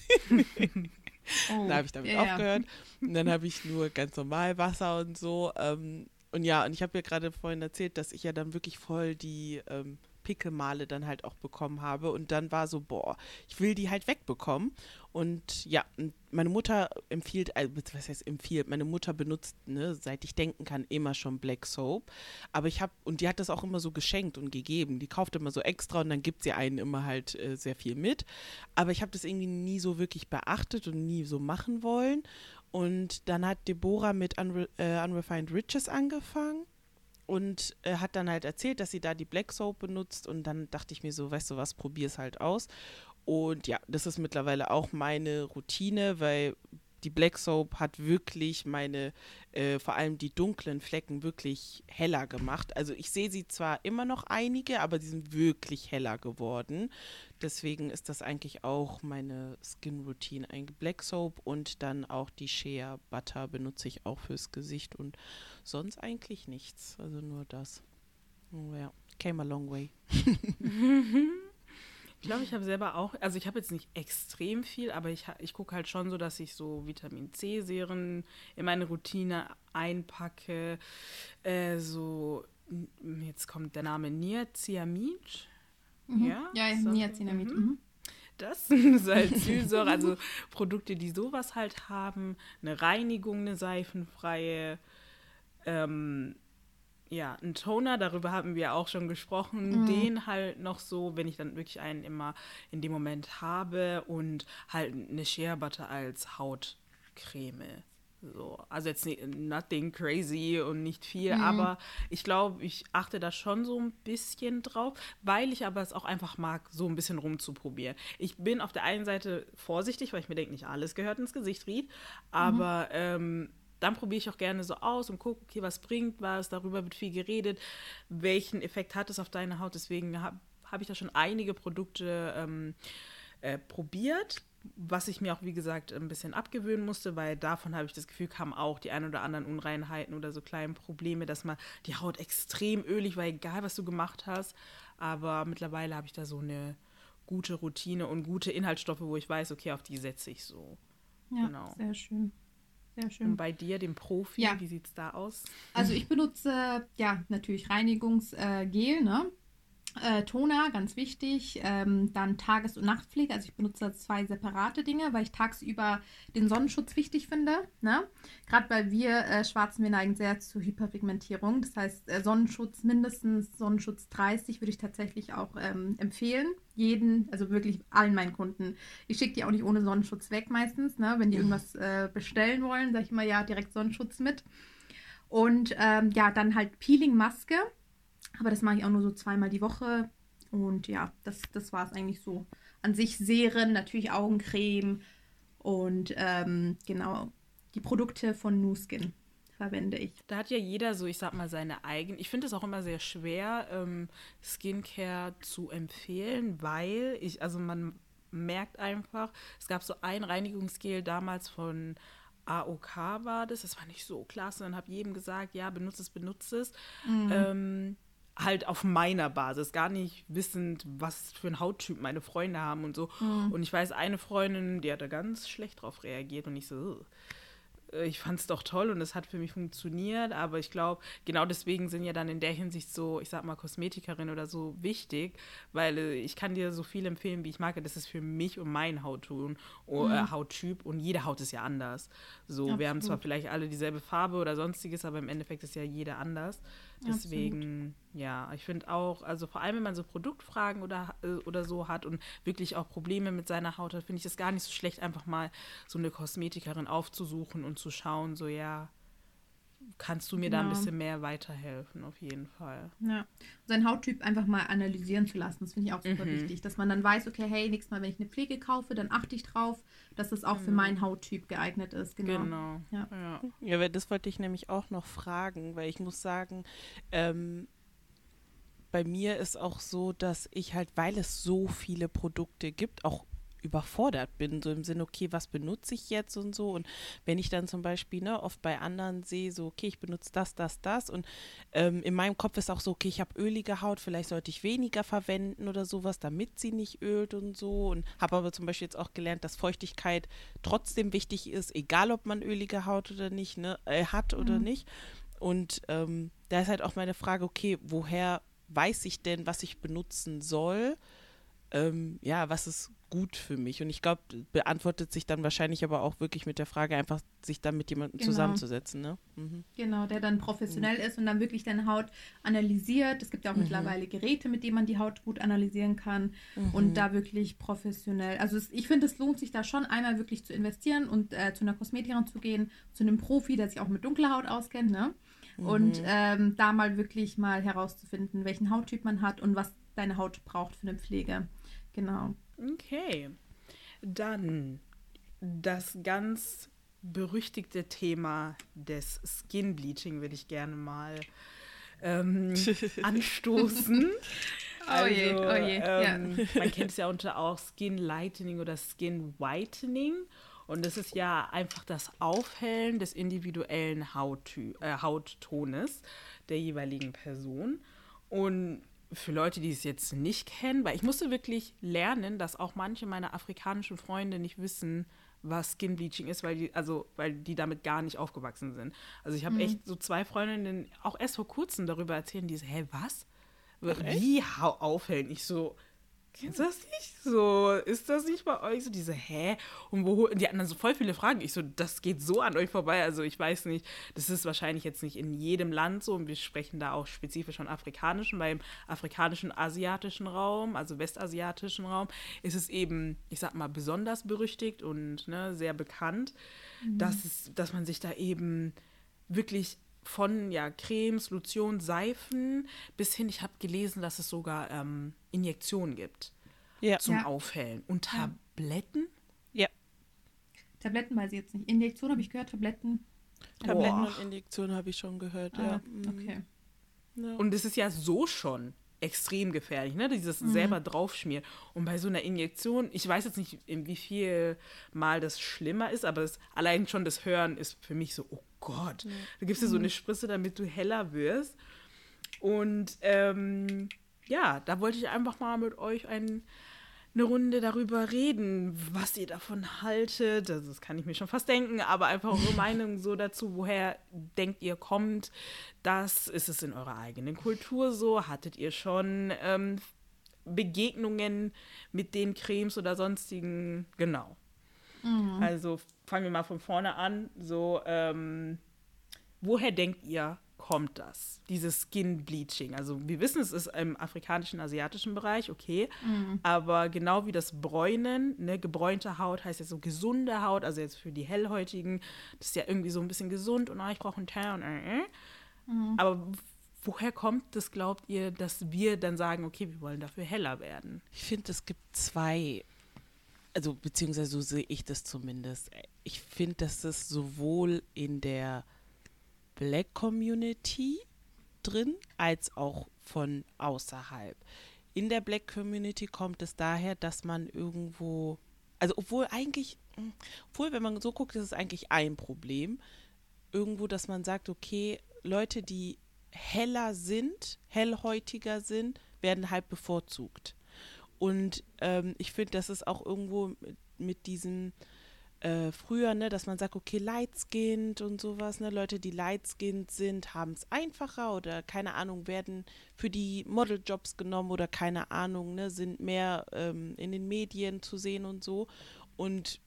oh, dann habe ich damit yeah. aufgehört. Und dann habe ich nur ganz normal Wasser und so. Ähm, und ja, und ich habe ja gerade vorhin erzählt, dass ich ja dann wirklich voll die ähm, Pickelmale dann halt auch bekommen habe. Und dann war so, boah, ich will die halt wegbekommen. Und ja, meine Mutter empfiehlt, also, was heißt empfiehlt, meine Mutter benutzt, ne, seit ich denken kann, immer schon Black Soap. Aber ich habe, und die hat das auch immer so geschenkt und gegeben. Die kauft immer so extra und dann gibt sie einen immer halt äh, sehr viel mit. Aber ich habe das irgendwie nie so wirklich beachtet und nie so machen wollen. Und dann hat Deborah mit Unre äh, Unrefined Riches angefangen und äh, hat dann halt erzählt, dass sie da die Black Soap benutzt. Und dann dachte ich mir so, weißt du was, probier es halt aus. Und ja, das ist mittlerweile auch meine Routine, weil die Black Soap hat wirklich meine, äh, vor allem die dunklen Flecken wirklich heller gemacht. Also ich sehe sie zwar immer noch einige, aber die sind wirklich heller geworden. Deswegen ist das eigentlich auch meine Skin Routine. Ein Black Soap und dann auch die Shea Butter benutze ich auch fürs Gesicht und sonst eigentlich nichts. Also nur das. Oh ja, came a long way. Ich glaube, ich habe selber auch, also ich habe jetzt nicht extrem viel, aber ich, ich gucke halt schon so, dass ich so Vitamin C-Serien in meine Routine einpacke. Äh, so, jetzt kommt der Name Niacinamid. Mhm. Ja, ja so, Niacinamid. Mhm. mhm. Das Salicylsäure, also Produkte, die sowas halt haben. Eine Reinigung, eine seifenfreie. Ähm, ja, ein Toner, darüber haben wir auch schon gesprochen, mhm. den halt noch so, wenn ich dann wirklich einen immer in dem Moment habe und halt eine Shea Butter als Hautcreme. So, also jetzt nicht, nothing crazy und nicht viel, mhm. aber ich glaube, ich achte da schon so ein bisschen drauf, weil ich aber es auch einfach mag, so ein bisschen rumzuprobieren. Ich bin auf der einen Seite vorsichtig, weil ich mir denke, nicht alles gehört ins Gesicht, Ried, aber mhm. ähm, dann probiere ich auch gerne so aus und gucke, okay, was bringt was, darüber wird viel geredet, welchen Effekt hat es auf deine Haut. Deswegen habe hab ich da schon einige Produkte ähm, äh, probiert, was ich mir auch, wie gesagt, ein bisschen abgewöhnen musste, weil davon habe ich das Gefühl, kamen auch die ein oder anderen Unreinheiten oder so kleine Probleme, dass man die Haut extrem ölig war, egal was du gemacht hast. Aber mittlerweile habe ich da so eine gute Routine und gute Inhaltsstoffe, wo ich weiß, okay, auf die setze ich so. Ja, genau. sehr schön. Sehr schön. Und bei dir, dem Profi, ja. wie sieht es da aus? Also ich benutze ja natürlich Reinigungsgel, ne? Äh, Toner, ganz wichtig. Ähm, dann Tages- und Nachtpflege. Also ich benutze zwei separate Dinge, weil ich tagsüber den Sonnenschutz wichtig finde. Ne? Gerade weil wir äh, Schwarzen, wir neigen sehr zur Hyperpigmentierung. Das heißt, äh, Sonnenschutz mindestens Sonnenschutz 30 würde ich tatsächlich auch ähm, empfehlen. Jeden, also wirklich allen meinen Kunden. Ich schicke die auch nicht ohne Sonnenschutz weg meistens. Ne? Wenn die irgendwas äh, bestellen wollen, sage ich immer ja, direkt Sonnenschutz mit. Und ähm, ja, dann halt Peeling-Maske aber das mache ich auch nur so zweimal die Woche. Und ja, das, das war es eigentlich so. An sich Serien, natürlich Augencreme und ähm, genau die Produkte von Nuskin verwende ich. Da hat ja jeder so, ich sag mal, seine eigenen. Ich finde es auch immer sehr schwer, ähm, Skincare zu empfehlen, weil ich, also man merkt einfach, es gab so ein Reinigungsgel damals von AOK war das, das war nicht so klasse. Dann habe jedem gesagt, ja, benutze es, benutze es. Mhm. Ähm, halt auf meiner Basis, gar nicht wissend, was für ein Hauttyp meine Freunde haben und so. Mhm. Und ich weiß, eine Freundin, die hat da ganz schlecht drauf reagiert und ich so, äh, ich fand es doch toll und es hat für mich funktioniert, aber ich glaube, genau deswegen sind ja dann in der Hinsicht so, ich sag mal, Kosmetikerin oder so wichtig, weil äh, ich kann dir so viel empfehlen, wie ich mag. Das ist für mich und mein Hautton, oh, äh, mhm. Hauttyp und jede Haut ist ja anders. So, Absolut. wir haben zwar vielleicht alle dieselbe Farbe oder sonstiges, aber im Endeffekt ist ja jeder anders. Deswegen, Absolut. ja, ich finde auch, also vor allem, wenn man so Produktfragen oder, äh, oder so hat und wirklich auch Probleme mit seiner Haut hat, finde ich es gar nicht so schlecht, einfach mal so eine Kosmetikerin aufzusuchen und zu schauen, so ja, kannst du mir genau. da ein genau. bisschen mehr weiterhelfen, auf jeden Fall. Ja, seinen Hauttyp einfach mal analysieren zu lassen, das finde ich auch super mhm. wichtig, dass man dann weiß, okay, hey, nächstes Mal, wenn ich eine Pflege kaufe, dann achte ich drauf, dass das auch mhm. für meinen Hauttyp geeignet ist. Genau. genau. Ja. ja. ja, das wollte ich nämlich auch noch fragen, weil ich muss sagen, ähm, bei mir ist auch so, dass ich halt, weil es so viele Produkte gibt, auch überfordert bin, so im Sinne, okay, was benutze ich jetzt und so. Und wenn ich dann zum Beispiel ne, oft bei anderen sehe, so, okay, ich benutze das, das, das und ähm, in meinem Kopf ist auch so, okay, ich habe ölige Haut, vielleicht sollte ich weniger verwenden oder sowas, damit sie nicht ölt und so. Und habe aber zum Beispiel jetzt auch gelernt, dass Feuchtigkeit trotzdem wichtig ist, egal ob man ölige Haut oder nicht, ne, äh, hat oder Mhm. nicht. Und ähm, da ist halt auch meine Frage, okay, woher weiß ich denn, was ich benutzen soll? Ähm, ja, was ist gut für mich? Und ich glaube, beantwortet sich dann wahrscheinlich aber auch wirklich mit der Frage, einfach sich dann mit jemandem Genau. zusammenzusetzen. Ne? Mhm. Genau, der dann professionell ist und dann wirklich deine Haut analysiert. Es gibt ja auch Mhm. mittlerweile Geräte, mit denen man die Haut gut analysieren kann Mhm. und da wirklich professionell. Also es, ich finde, es lohnt sich da schon einmal wirklich zu investieren und äh, zu einer Kosmetikerin zu gehen, zu einem Profi, der sich auch mit dunkler Haut auskennt, ne? Und Mhm. ähm, da mal wirklich mal herauszufinden, welchen Hauttyp man hat und was deine Haut braucht für eine Pflege. Genau. Okay. Dann das ganz berüchtigte Thema des Skin Bleaching würde ich gerne mal ähm, anstoßen. Oh je, oh je, ja. ähm, Man kennt es ja unter auch Skin Lightening oder Skin Whitening. Und das ist ja einfach das Aufhellen des individuellen Hauttü äh, Hauttones der jeweiligen Person. Und für Leute, die es jetzt nicht kennen, weil ich musste wirklich lernen, dass auch manche meiner afrikanischen Freunde nicht wissen, was Skin Bleaching ist, weil die, also, weil die damit gar nicht aufgewachsen sind. Also ich habe echt so zwei Freundinnen auch erst vor kurzem darüber erzählt, die so, hä, was? Wie hau- aufhellen? Ich so, kennst du das nicht? So, ist das nicht bei euch so diese, hä? Und wo, die hatten dann so voll viele Fragen. Ich so, das geht so an euch vorbei. Also ich weiß nicht, das ist wahrscheinlich jetzt nicht in jedem Land so. Und wir sprechen da auch spezifisch von afrikanischen. Beim afrikanischen, asiatischen Raum, also westasiatischen Raum, ist es eben, ich sag mal, besonders berüchtigt und ne, sehr bekannt, dass, es, dass man sich da eben wirklich von ja, Cremes, Lotion, Seifen bis hin, ich habe gelesen, dass es sogar ähm, Injektionen gibt Ja. zum Ja. Aufhellen. Und Tabletten? ja. Tabletten weiß ich jetzt nicht. Injektion habe ich gehört, Tabletten. Tabletten Boah. und Injektionen habe ich schon gehört, Ah, ja. Mhm. okay. ja. Und es ist ja so schon extrem gefährlich, ne? Dieses selber draufschmieren. Und bei so einer Injektion, ich weiß jetzt nicht, in wie viel Mal das schlimmer ist, aber das, allein schon das Hören ist für mich so, oh Gott, da gibst du so eine Spritze, damit du heller wirst. Und ähm, ja, da wollte ich einfach mal mit euch ein, eine Runde darüber reden, was ihr davon haltet. Also das kann ich mir schon fast denken, aber einfach eure Meinung so dazu, woher denkt ihr kommt das? Ist es in eurer eigenen Kultur so? Hattet ihr schon ähm, Begegnungen mit den Cremes oder sonstigen? Genau. Also fangen wir mal von vorne an. So, ähm, woher denkt ihr, kommt das? Dieses Skin Bleaching. Also wir wissen, es ist im afrikanischen, asiatischen Bereich, okay. Aber genau wie das Bräunen, ne, gebräunte Haut heißt jetzt so gesunde Haut, also jetzt für die Hellhäutigen, das ist ja irgendwie so ein bisschen gesund und ah, ich brauche einen und äh, äh. Aber woher kommt das, glaubt ihr, dass wir dann sagen, okay, wir wollen dafür heller werden? Ich finde, es gibt zwei, also beziehungsweise so sehe ich das zumindest. Ich finde, dass es sowohl in der Black Community drin als auch von außerhalb. In der Black Community kommt es daher, dass man irgendwo, also obwohl eigentlich, mh, obwohl wenn man so guckt, ist es eigentlich ein Problem. Irgendwo, dass man sagt, okay, Leute, die heller sind, hellhäutiger sind, werden halt bevorzugt. Und ähm, ich finde, das ist auch irgendwo mit, mit diesem äh, früher, ne, dass man sagt, okay, light-skinned und sowas, ne, Leute, die light-skinned sind, haben es einfacher oder keine Ahnung, werden für die Modeljobs genommen oder keine Ahnung, ne, sind mehr ähm, in den Medien zu sehen und so. Und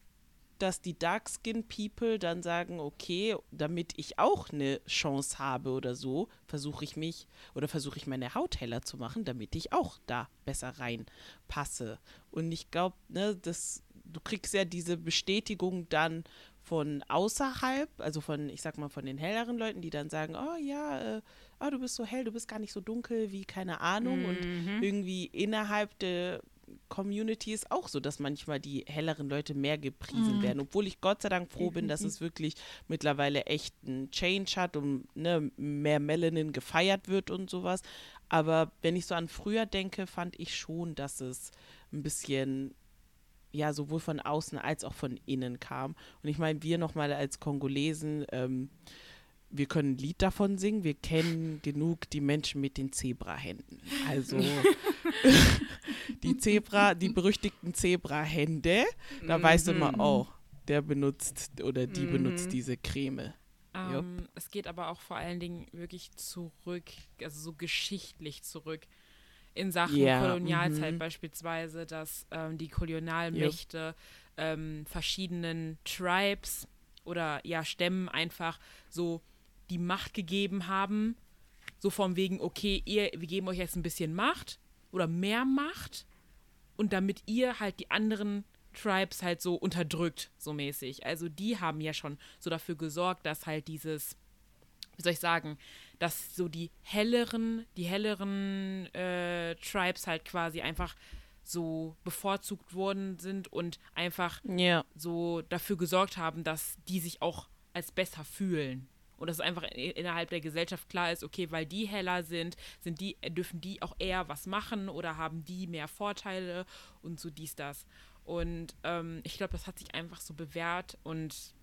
dass die Dark-Skin People dann sagen, okay, damit ich auch eine Chance habe oder so, versuche ich mich oder versuche ich meine Haut heller zu machen, damit ich auch da besser reinpasse. Und ich glaube, ne, das, du kriegst ja diese Bestätigung dann von außerhalb, also von, ich sag mal, von den helleren Leuten, die dann sagen, oh ja, äh, oh, du bist so hell, du bist gar nicht so dunkel wie, keine Ahnung. Und irgendwie innerhalb der Community ist auch so, dass manchmal die helleren Leute mehr gepriesen werden. Obwohl ich Gott sei Dank froh bin, dass es wirklich mittlerweile echt einen Change hat und ne, mehr Melanin gefeiert wird und sowas. Aber wenn ich so an früher denke, fand ich schon, dass es ein bisschen ja sowohl von außen als auch von innen kam. Und ich meine, wir nochmal als Kongolesen, ähm, wir können ein Lied davon singen, wir kennen genug die Menschen mit den Zebrahänden. Also die Zebra, die berüchtigten Zebrahände, da weißt du immer Mhm. auch, der benutzt oder die Mhm. benutzt diese Creme. Ähm, es geht aber auch vor allen Dingen wirklich zurück, also so geschichtlich zurück. In Sachen Ja, Kolonialzeit mhm. beispielsweise, dass ähm, die Kolonialmächte ähm, verschiedenen Tribes oder ja Stämmen einfach so die Macht gegeben haben. So von wegen, okay, ihr, wir geben euch jetzt ein bisschen Macht oder mehr Macht und damit ihr halt die anderen Tribes halt so unterdrückt, so mäßig. Also die haben ja schon so dafür gesorgt, dass halt dieses, wie soll ich sagen, dass so die helleren, die helleren äh, Tribes halt quasi einfach so bevorzugt worden sind und einfach Ja. so dafür gesorgt haben, dass die sich auch als besser fühlen. Und dass es einfach innerhalb der Gesellschaft klar ist, okay, weil die heller sind, sind die, dürfen die auch eher was machen oder haben die mehr Vorteile und so dies, das. Und ähm, ich glaube, das hat sich einfach so bewährt und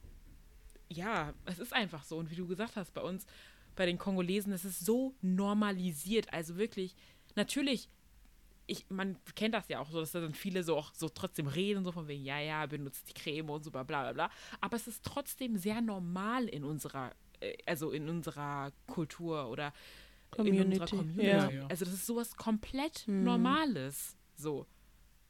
ja, es ist einfach so. Und wie du gesagt hast, bei uns, bei den Kongolesen, es ist so normalisiert. Also wirklich, natürlich, ich, man kennt das ja auch so, dass da dann viele so auch so trotzdem reden, so von wegen, ja, ja, benutzt die Creme und so bla bla bla. bla. Aber es ist trotzdem sehr normal in unserer, äh, also in unserer Kultur oder in Community, unserer Community. ja. Ja. Also das ist sowas komplett Mhm. Normales. So.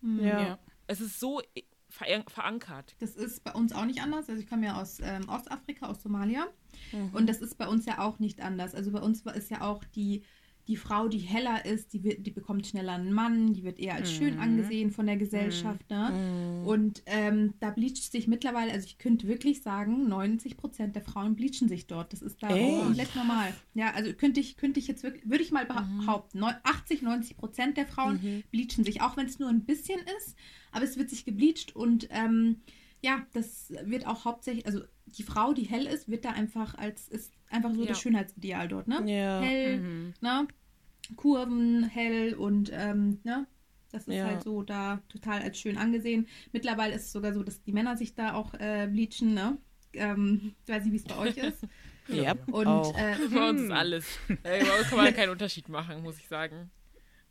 Ja. Es ist so äh, ver verankert. Das ist bei uns auch nicht anders. Also ich komme ja aus ähm, Ostafrika, aus Somalia. Mhm. Und das ist bei uns ja auch nicht anders. Also bei uns war- ist ja auch die, die Frau, die heller ist, die, wird, die bekommt schneller einen Mann, die wird eher als schön Mhm. angesehen von der Gesellschaft. Ne? Und ähm, da bleacht sich mittlerweile, also ich könnte wirklich sagen, 90 Prozent der Frauen bleachen sich dort. Das ist da Echt? komplett normal. Ja, also könnte ich, könnte ich jetzt wirklich, würde ich mal Mhm. behaupten, neun- 80, 90 Prozent der Frauen Mhm. bleachen sich, auch wenn es nur ein bisschen ist, aber es wird sich gebleacht und ähm, ja, das wird auch hauptsächlich, also die Frau, die hell ist, wird da einfach als, ist einfach so Ja. das Schönheitsideal dort, ne? Ja. Hell, Mhm. ne? Kurven, hell und, ähm, ne? Das ist Ja. halt so da total als schön angesehen. Mittlerweile ist es sogar so, dass die Männer sich da auch äh, bleachen, ne? Ähm, ich weiß nicht, wie es bei euch ist. Ja, Und auch. äh, Bei uns ist alles. Bei uns kann man keinen Unterschied machen, muss ich sagen.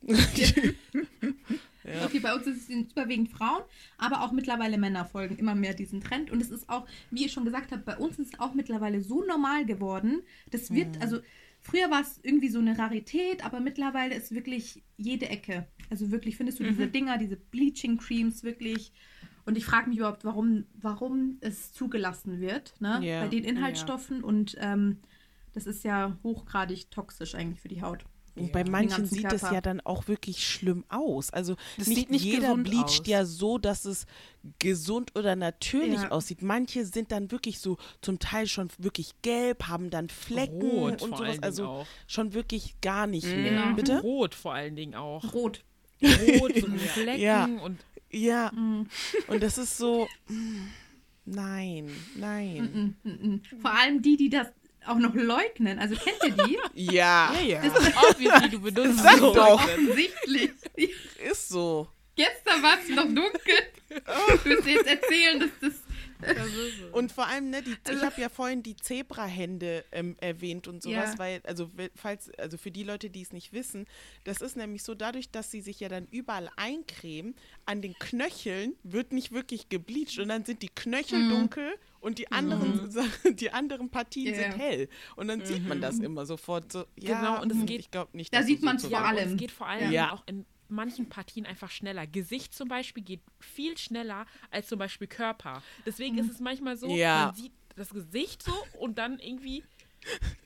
Ja. Okay, bei uns ist es sind überwiegend Frauen, aber auch mittlerweile Männer folgen immer mehr diesem Trend. Und es ist auch, wie ihr schon gesagt habt, bei uns ist es auch mittlerweile so normal geworden. Das wird, Mhm. also früher war es irgendwie so eine Rarität, aber mittlerweile ist wirklich jede Ecke. Also wirklich findest du diese Dinger, diese Bleaching Creams wirklich. Und ich frage mich überhaupt, warum, warum es zugelassen wird, ne? Ja, Bei den Inhaltsstoffen. Und ähm, das ist ja hochgradig toxisch eigentlich für die Haut. Und bei manchen sieht es Körper. ja dann auch wirklich schlimm aus. Also Das nicht, sieht nicht jeder aus. ja so, dass es gesund oder natürlich Ja. aussieht. Manche sind dann wirklich so zum Teil schon wirklich gelb, haben dann Flecken Rot und sowas. Also auch. schon wirklich gar nicht Mhm. mehr. Genau. Bitte? Rot vor allen Dingen auch. Rot. Rot, so Flecken Ja. und Ja, Mhm. und das ist so. mm, Nein, nein. Mm, mm, mm. Vor allem die, die das auch noch leugnen. Also kennt ihr die? Ja, Ja, ja. obviously, du benutzt Sag es doch. Offensichtlich. ist so. Gestern war es noch dunkel. Du wirst jetzt erzählen, dass das. Und vor allem, ne, die, Also- ich habe ja vorhin die Zebrahände ähm, erwähnt und sowas, Ja. weil, also falls, also für die Leute, die es nicht wissen, das ist nämlich so, dadurch, dass sie sich ja dann überall eincremen, an den Knöcheln wird nicht wirklich gebleicht und dann sind die Knöchel Mhm. dunkel und die anderen, die anderen Partien Ja. sind hell. Und dann sieht man das immer sofort so. Ja, Genau, und es hm, geht- ich glaube nicht, Da sieht so man's zu- vor Ja, allem. es geht vor allem Ja. auch in manchen Partien einfach schneller. Gesicht zum Beispiel geht viel schneller als zum Beispiel Körper. Deswegen ist es manchmal so, Ja. man sieht das Gesicht so und dann irgendwie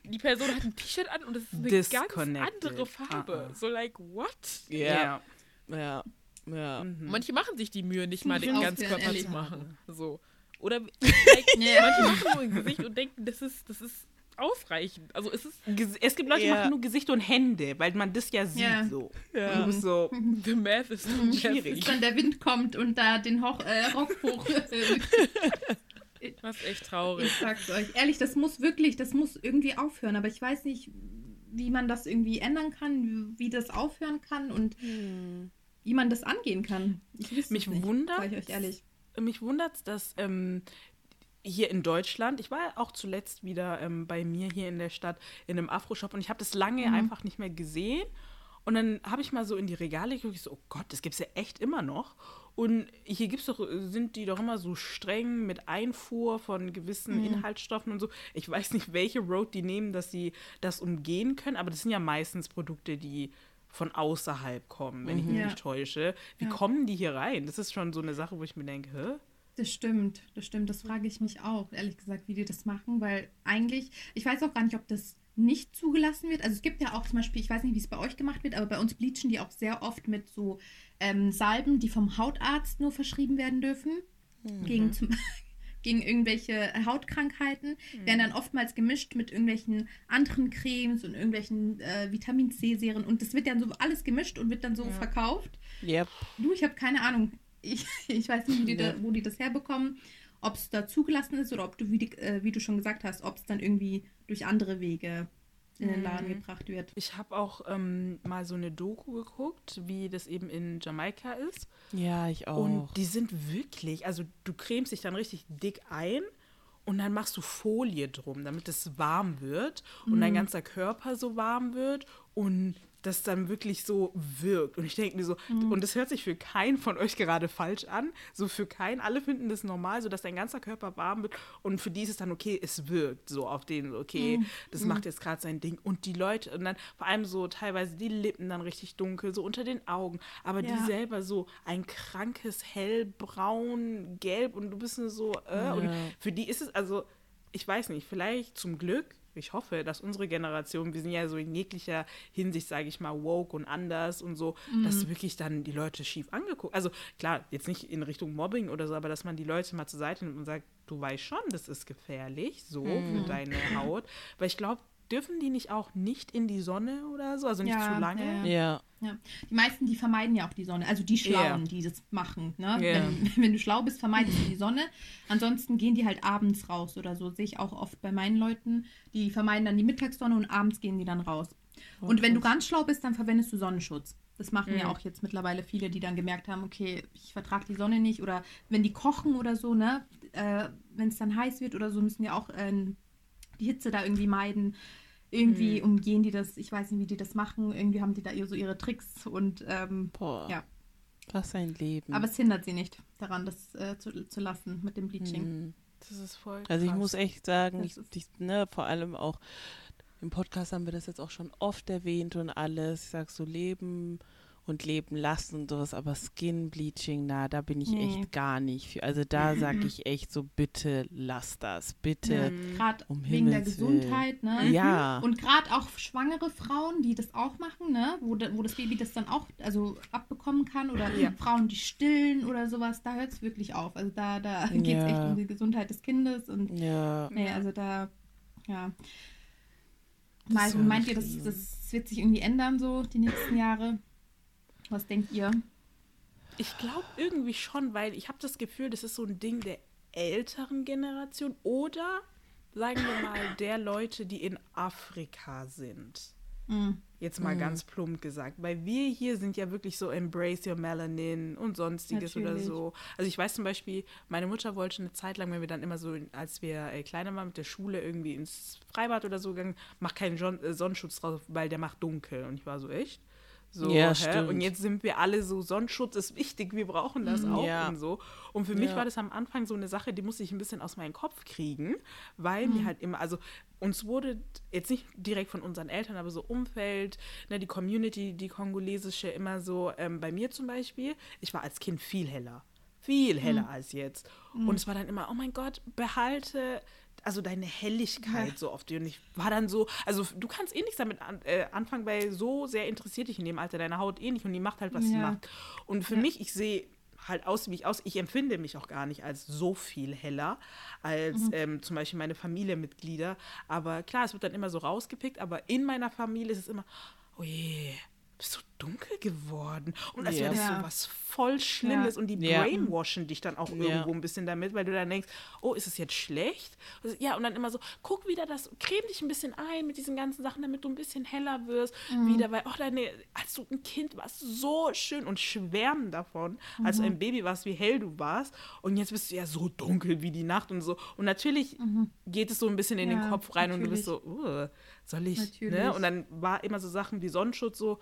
die Person hat ein T-Shirt an und es ist eine ganz andere Farbe. Ah, ah. So like, what? Ja, ja, ja. Mhm. Manche machen sich die Mühe, nicht mal den ganzen Körper zu machen. So. Oder like, Ja. manche machen nur ein Gesicht und denken, das ist, das ist ausreichend. Also es ist Es gibt Leute, die machen nur Gesicht und Hände, weil man das ja sieht Ja. so. Ja. Du bist so, the math is Schwierig. Bis dann der Wind kommt und da den Hoch, äh, Rock hoch. Das ist echt traurig. ich sag's euch. Ehrlich, das muss wirklich, das muss irgendwie aufhören. Aber ich weiß nicht, wie man das irgendwie ändern kann, wie, das aufhören kann und Hm. wie man das angehen kann. Ich wüsste Mich wundert- sag ich euch ehrlich. Mich wundert es, dass ähm, hier in Deutschland, ich war auch zuletzt wieder ähm, bei mir hier in der Stadt in einem Afro-Shop und ich habe das lange einfach nicht mehr gesehen. Und dann habe ich mal so in die Regale geguckt, ich so, oh Gott, das gibt es ja echt immer noch. Und hier gibt's doch, sind die doch immer so streng mit Einfuhr von gewissen Inhaltsstoffen und so. Ich weiß nicht, welche Road die nehmen, dass sie das umgehen können, aber das sind ja meistens Produkte, die von außerhalb kommen, wenn ich mich Ja. nicht täusche. Wie Ja. kommen die hier rein? Das ist schon so eine Sache, wo ich mir denke, hä? Das stimmt, das stimmt. Das frage ich mich auch, ehrlich gesagt, wie die das machen, weil eigentlich, ich weiß auch gar nicht, ob das nicht zugelassen wird. Also es gibt ja auch zum Beispiel, ich weiß nicht, wie es bei euch gemacht wird, aber bei uns bleachen die auch sehr oft mit so ähm, Salben, die vom Hautarzt nur verschrieben werden dürfen. Gegen, zum, gegen irgendwelche Hautkrankheiten. Werden dann oftmals gemischt mit irgendwelchen anderen Cremes und irgendwelchen äh, Vitamin C-Serien. Und das wird dann so alles gemischt und wird dann so verkauft. Yep. Du, ich habe keine Ahnung. Ich, ich weiß nicht, wie die Ja. da, wo die das herbekommen. Ob es da zugelassen ist oder ob du, wie, die, äh, wie du schon gesagt hast, ob es dann irgendwie durch andere Wege in den Laden gebracht wird. Ich habe auch ähm, mal so eine Doku geguckt, wie das eben in Jamaika ist. Ja, ich auch. Und die sind wirklich, also du cremst dich dann richtig dick ein und dann machst du Folie drum, damit es warm wird und dein ganzer Körper so warm wird und das dann wirklich so wirkt. Und ich denke mir so, und das hört sich für keinen von euch gerade falsch an, so für keinen, alle finden das normal, so dass dein ganzer Körper warm wird und für die ist es dann okay, es wirkt so auf den, okay, das macht jetzt gerade sein Ding. Und die Leute, und dann vor allem so teilweise die Lippen dann richtig dunkel, so unter den Augen, aber die Ja. selber so ein krankes hellbraun, gelb und du bist nur so, äh, und Ja. für die ist es, also, ich weiß nicht, vielleicht zum Glück, ich hoffe, dass unsere Generation, wir sind ja so in jeglicher Hinsicht, sage ich mal, woke und anders und so, dass wirklich dann die Leute schief angeguckt, also klar, jetzt nicht in Richtung Mobbing oder so, aber dass man die Leute mal zur Seite nimmt und sagt, du weißt schon, das ist gefährlich, so für deine Haut, weil ich glaube, dürfen die nicht auch nicht in die Sonne oder so, also nicht Ja, zu lange? ja, ja. Ja. Die meisten, die vermeiden ja auch die Sonne. Also die Schlauen, Ja. die das machen. Ne? Ja. Wenn, wenn du schlau bist, vermeidest du die Sonne. Ansonsten gehen die halt abends raus oder so. Sehe ich auch oft bei meinen Leuten. Die vermeiden dann die Mittagssonne und abends gehen die dann raus. Und wenn du ganz schlau bist, dann verwendest du Sonnenschutz. Das machen ja auch jetzt mittlerweile viele, die dann gemerkt haben, okay, ich vertrage die Sonne nicht. Oder wenn die kochen oder so, ne, äh, wenn es dann heiß wird oder so, müssen die auch ähm, die Hitze da irgendwie meiden. Irgendwie umgehen die das, ich weiß nicht, wie die das machen. Irgendwie haben die da so ihre Tricks und ähm, Boah. Ja. Was ein Leben. aber es hindert sie nicht daran, das äh, zu, zu lassen mit dem Bleaching. Mhm. Das ist voll Also ich krass. muss echt sagen, ich, ich, ne, vor allem auch im Podcast haben wir das jetzt auch schon oft erwähnt und alles. Ich sag so Leben und leben lassen und sowas, aber Skin Bleaching, na, da bin ich Nee. echt gar nicht für. Also da sage ich echt so, bitte lass das, bitte. Gerade Um wegen der. Gesundheit, ne? Ja. Und gerade auch schwangere Frauen, die das auch machen, ne? Wo, wo das Baby das dann auch also abbekommen kann oder Ja. Frauen, die stillen oder sowas, da hört es wirklich auf. Also da, da geht es Ja. echt um die Gesundheit des Kindes und Ja. nee, also da, ja. Das Mal, meint ihr, das, das wird sich irgendwie ändern, so die nächsten Jahre? Was denkt ihr? Ich glaube irgendwie schon, weil ich habe das Gefühl, das ist so ein Ding der älteren Generation oder sagen wir mal der Leute, die in Afrika sind. Mhm. Jetzt mal ganz plump gesagt, weil wir hier sind ja wirklich so embrace your melanin und sonstiges oder Natürlich. so. Also ich weiß zum Beispiel, meine Mutter wollte eine Zeit lang, wenn wir dann immer so, als wir äh, kleiner waren mit der Schule irgendwie ins Freibad oder so gegangen, mach keinen Jon- äh, Sonnenschutz drauf, weil der macht dunkel. Und ich war so, echt? So, Ja. Und jetzt sind wir alle so, Sonnenschutz ist wichtig, wir brauchen das auch Ja. und so. Und für mich Ja. war das am Anfang so eine Sache, die musste ich ein bisschen aus meinem Kopf kriegen, weil mir halt immer, also uns wurde jetzt nicht direkt von unseren Eltern, aber so Umfeld, ne, die Community, die kongolesische, immer so, ähm, bei mir zum Beispiel, ich war als Kind viel heller. Viel heller als jetzt. Und es war dann immer, oh mein Gott, behalte also deine Helligkeit so oft. Und ich war dann so, also du kannst eh nichts damit an, äh, anfangen, weil so sehr interessiert dich in dem Alter deine Haut eh nicht und die macht halt, was sie Ja. macht. Und für mich, ich sehe halt aus, wie ich aus. Ich empfinde mich auch gar nicht als so viel heller als ähm, zum Beispiel meine Familienmitglieder. Aber klar, es wird dann immer so rausgepickt, aber in meiner Familie ist es immer, oh je, bist du dunkel geworden. Und als Ja. wäre das Ja. so was voll Schlimmes. Ja. Und die Ja. brainwashen dich dann auch irgendwo ein bisschen damit, weil du dann denkst, oh, ist es jetzt schlecht? Also, ja, und dann immer so, guck wieder das, creme dich ein bisschen ein mit diesen ganzen Sachen, damit du ein bisschen heller wirst. Mhm. Wieder, weil, oh, deine, als du ein Kind warst, so schön und schwärmen davon, als du Mhm. ein Baby warst, wie hell du warst. Und jetzt bist du ja so dunkel wie die Nacht und so. Und natürlich geht es so ein bisschen in den Mhm. Kopf rein und du bist so, natürlich. uh, soll ich, Natürlich. ne? Und dann war immer so Sachen wie Sonnenschutz so,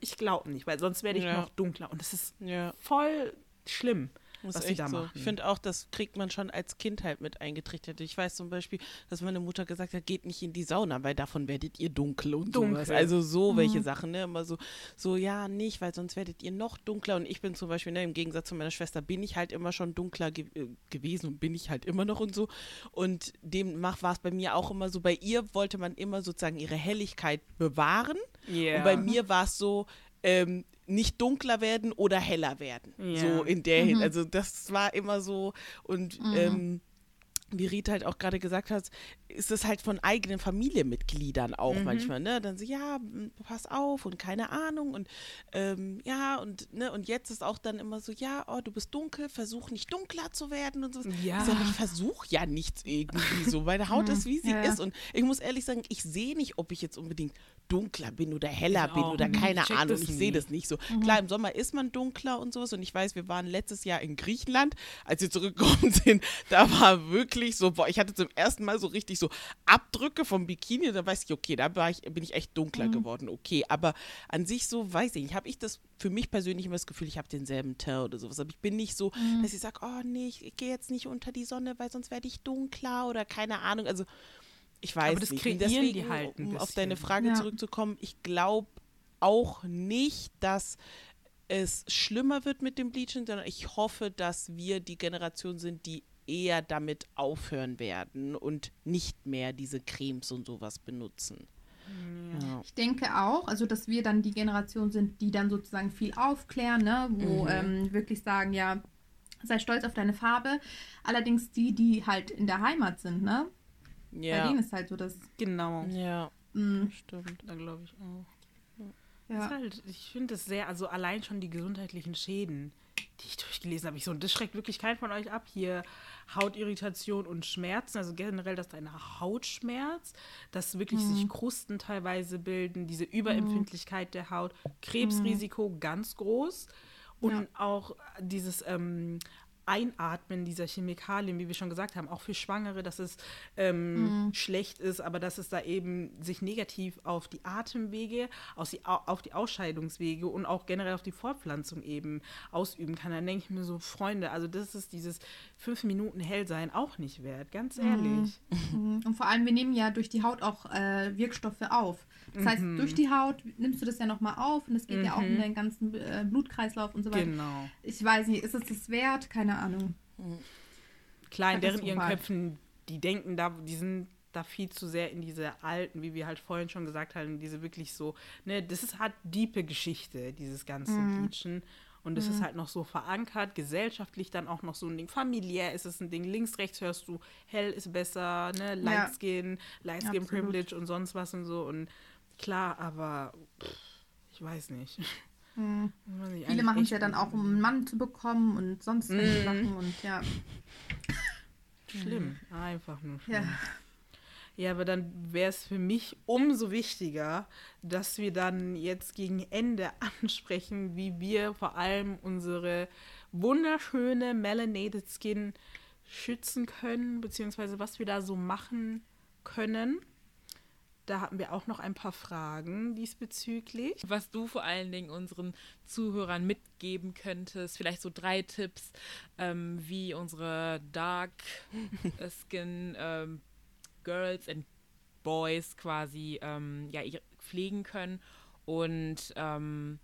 ich glaube nicht, weil sonst werde ich Ja. noch dunkler. Und das ist Ja. voll schlimm, Das was sie da so. machen. Ich finde auch, das kriegt man schon als Kind halt mit eingetrichtert. Ich weiß zum Beispiel, dass meine Mutter gesagt hat, geht nicht in die Sauna, weil davon werdet ihr dunkel und Dunkel. sowas. Also so welche Sachen, ne? Immer so, so, ja, nicht, weil sonst werdet ihr noch dunkler. Und ich bin zum Beispiel, ne, im Gegensatz zu meiner Schwester, bin ich halt immer schon dunkler ge äh, gewesen und bin ich halt immer noch und so. Und demnach war es bei mir auch immer so, bei ihr wollte man immer sozusagen ihre Helligkeit bewahren. Ja. Und bei mir war es so, ähm, nicht dunkler werden oder heller werden. Ja. So in der Hin Also das war immer so. Und ähm, wie Rita halt auch gerade gesagt hat, ist es halt von eigenen Familienmitgliedern auch Mhm. manchmal, ne? Dann so, ja, pass auf und keine Ahnung und ähm, ja, und ne, und jetzt ist auch dann immer so, ja, oh, du bist dunkel, versuch nicht dunkler zu werden und so. Ja. Ich, sag, ich versuche ja nichts irgendwie so. Meine Haut ist, wie sie ja. ist. Und ich muss ehrlich sagen, ich sehe nicht, ob ich jetzt unbedingt dunkler bin oder heller Ich bin auch oder nicht. keine Ich Ahnung. Ich sehe das nicht so. Klar, im Sommer ist man dunkler und sowas. Und ich weiß, wir waren letztes Jahr in Griechenland. Als wir zurückgekommen sind, da war wirklich so, boah, ich hatte zum ersten Mal so richtig so Abdrücke vom Bikini. Da weiß ich, okay, da war ich, bin ich echt dunkler geworden. Okay, aber an sich so, weiß ich nicht, habe ich das für mich persönlich immer das Gefühl, ich habe denselben Teint oder sowas. Aber ich bin nicht so, dass ich sage, oh nee, ich, ich gehe jetzt nicht unter die Sonne, weil sonst werde ich dunkler oder keine Ahnung. Also ich weiß Aber das nicht. kreieren Und die deswegen, halt ein um auf deine Frage Ja. zurückzukommen, ich glaube auch nicht, dass es schlimmer wird mit dem Bleaching, sondern ich hoffe, dass wir die Generation sind, die eher damit aufhören werden und nicht mehr diese Cremes und sowas benutzen. Ja. Ich denke auch, also dass wir dann die Generation sind, die dann sozusagen viel aufklären, ne? wo Mhm. ähm, wirklich sagen, ja, sei stolz auf deine Farbe. Allerdings die, die halt in der Heimat sind, ne? Bei Ja, denen ist halt so das. Genau, ja Mh, stimmt. da glaube ich auch. Das ja. ist halt, ich finde es sehr, also allein schon die gesundheitlichen Schäden, die ich durchgelesen habe, ich so, und das schreckt wirklich keinen von euch ab. Hier Hautirritation und Schmerzen, also generell, dass deine Haut schmerzt, dass wirklich Mhm. sich Krusten teilweise bilden, diese Überempfindlichkeit der Haut, Krebsrisiko ganz groß und Ja. auch dieses ähm, Einatmen dieser Chemikalien, wie wir schon gesagt haben, auch für Schwangere, dass es ähm, schlecht ist, aber dass es da eben sich negativ auf die Atemwege, aus die, au- auf die Ausscheidungswege und auch generell auf die Fortpflanzung eben ausüben kann. Dann denke ich mir so, Freunde, also das ist dieses fünf Minuten Hellsein auch nicht wert, ganz ehrlich. Mhm. Und vor allem, wir nehmen ja durch die Haut auch äh, Wirkstoffe auf. Das heißt, Mhm. durch die Haut nimmst du das ja nochmal auf und das geht ja auch in deinen ganzen äh, Blutkreislauf und so weiter. Genau. Ich weiß nicht, ist es das wert? Keine Ahnung. Klar, in deren ihren. Köpfen, die denken da, die sind da viel zu sehr in diese alten, wie wir halt vorhin schon gesagt haben, diese wirklich so, ne, das ist halt diepe Geschichte, dieses ganze Bleachen. Und das ist halt noch so verankert, gesellschaftlich dann auch noch so ein Ding. Familiär ist es ein Ding. Links, rechts hörst du, hell ist besser, ne? Light Skin, Light Skin Absolut. Privilege und sonst was und so. Und klar, aber ich weiß nicht. Mhm. Ich Viele machen es ja dann auch, um einen Mann zu bekommen und sonst welche Sachen und ja. Schlimm, einfach nur schlimm. Ja. Ja, aber dann wäre es für mich umso wichtiger, dass wir dann jetzt gegen Ende ansprechen, wie wir vor allem unsere wunderschöne Melanated Skin schützen können, beziehungsweise was wir da so machen können. Da hatten wir auch noch ein paar Fragen diesbezüglich. Was du vor allen Dingen unseren Zuhörern mitgeben könntest, vielleicht so drei Tipps, ähm, wie unsere Dark Skin ähm, Girls and Boys quasi ähm, ja, pflegen können und ähm,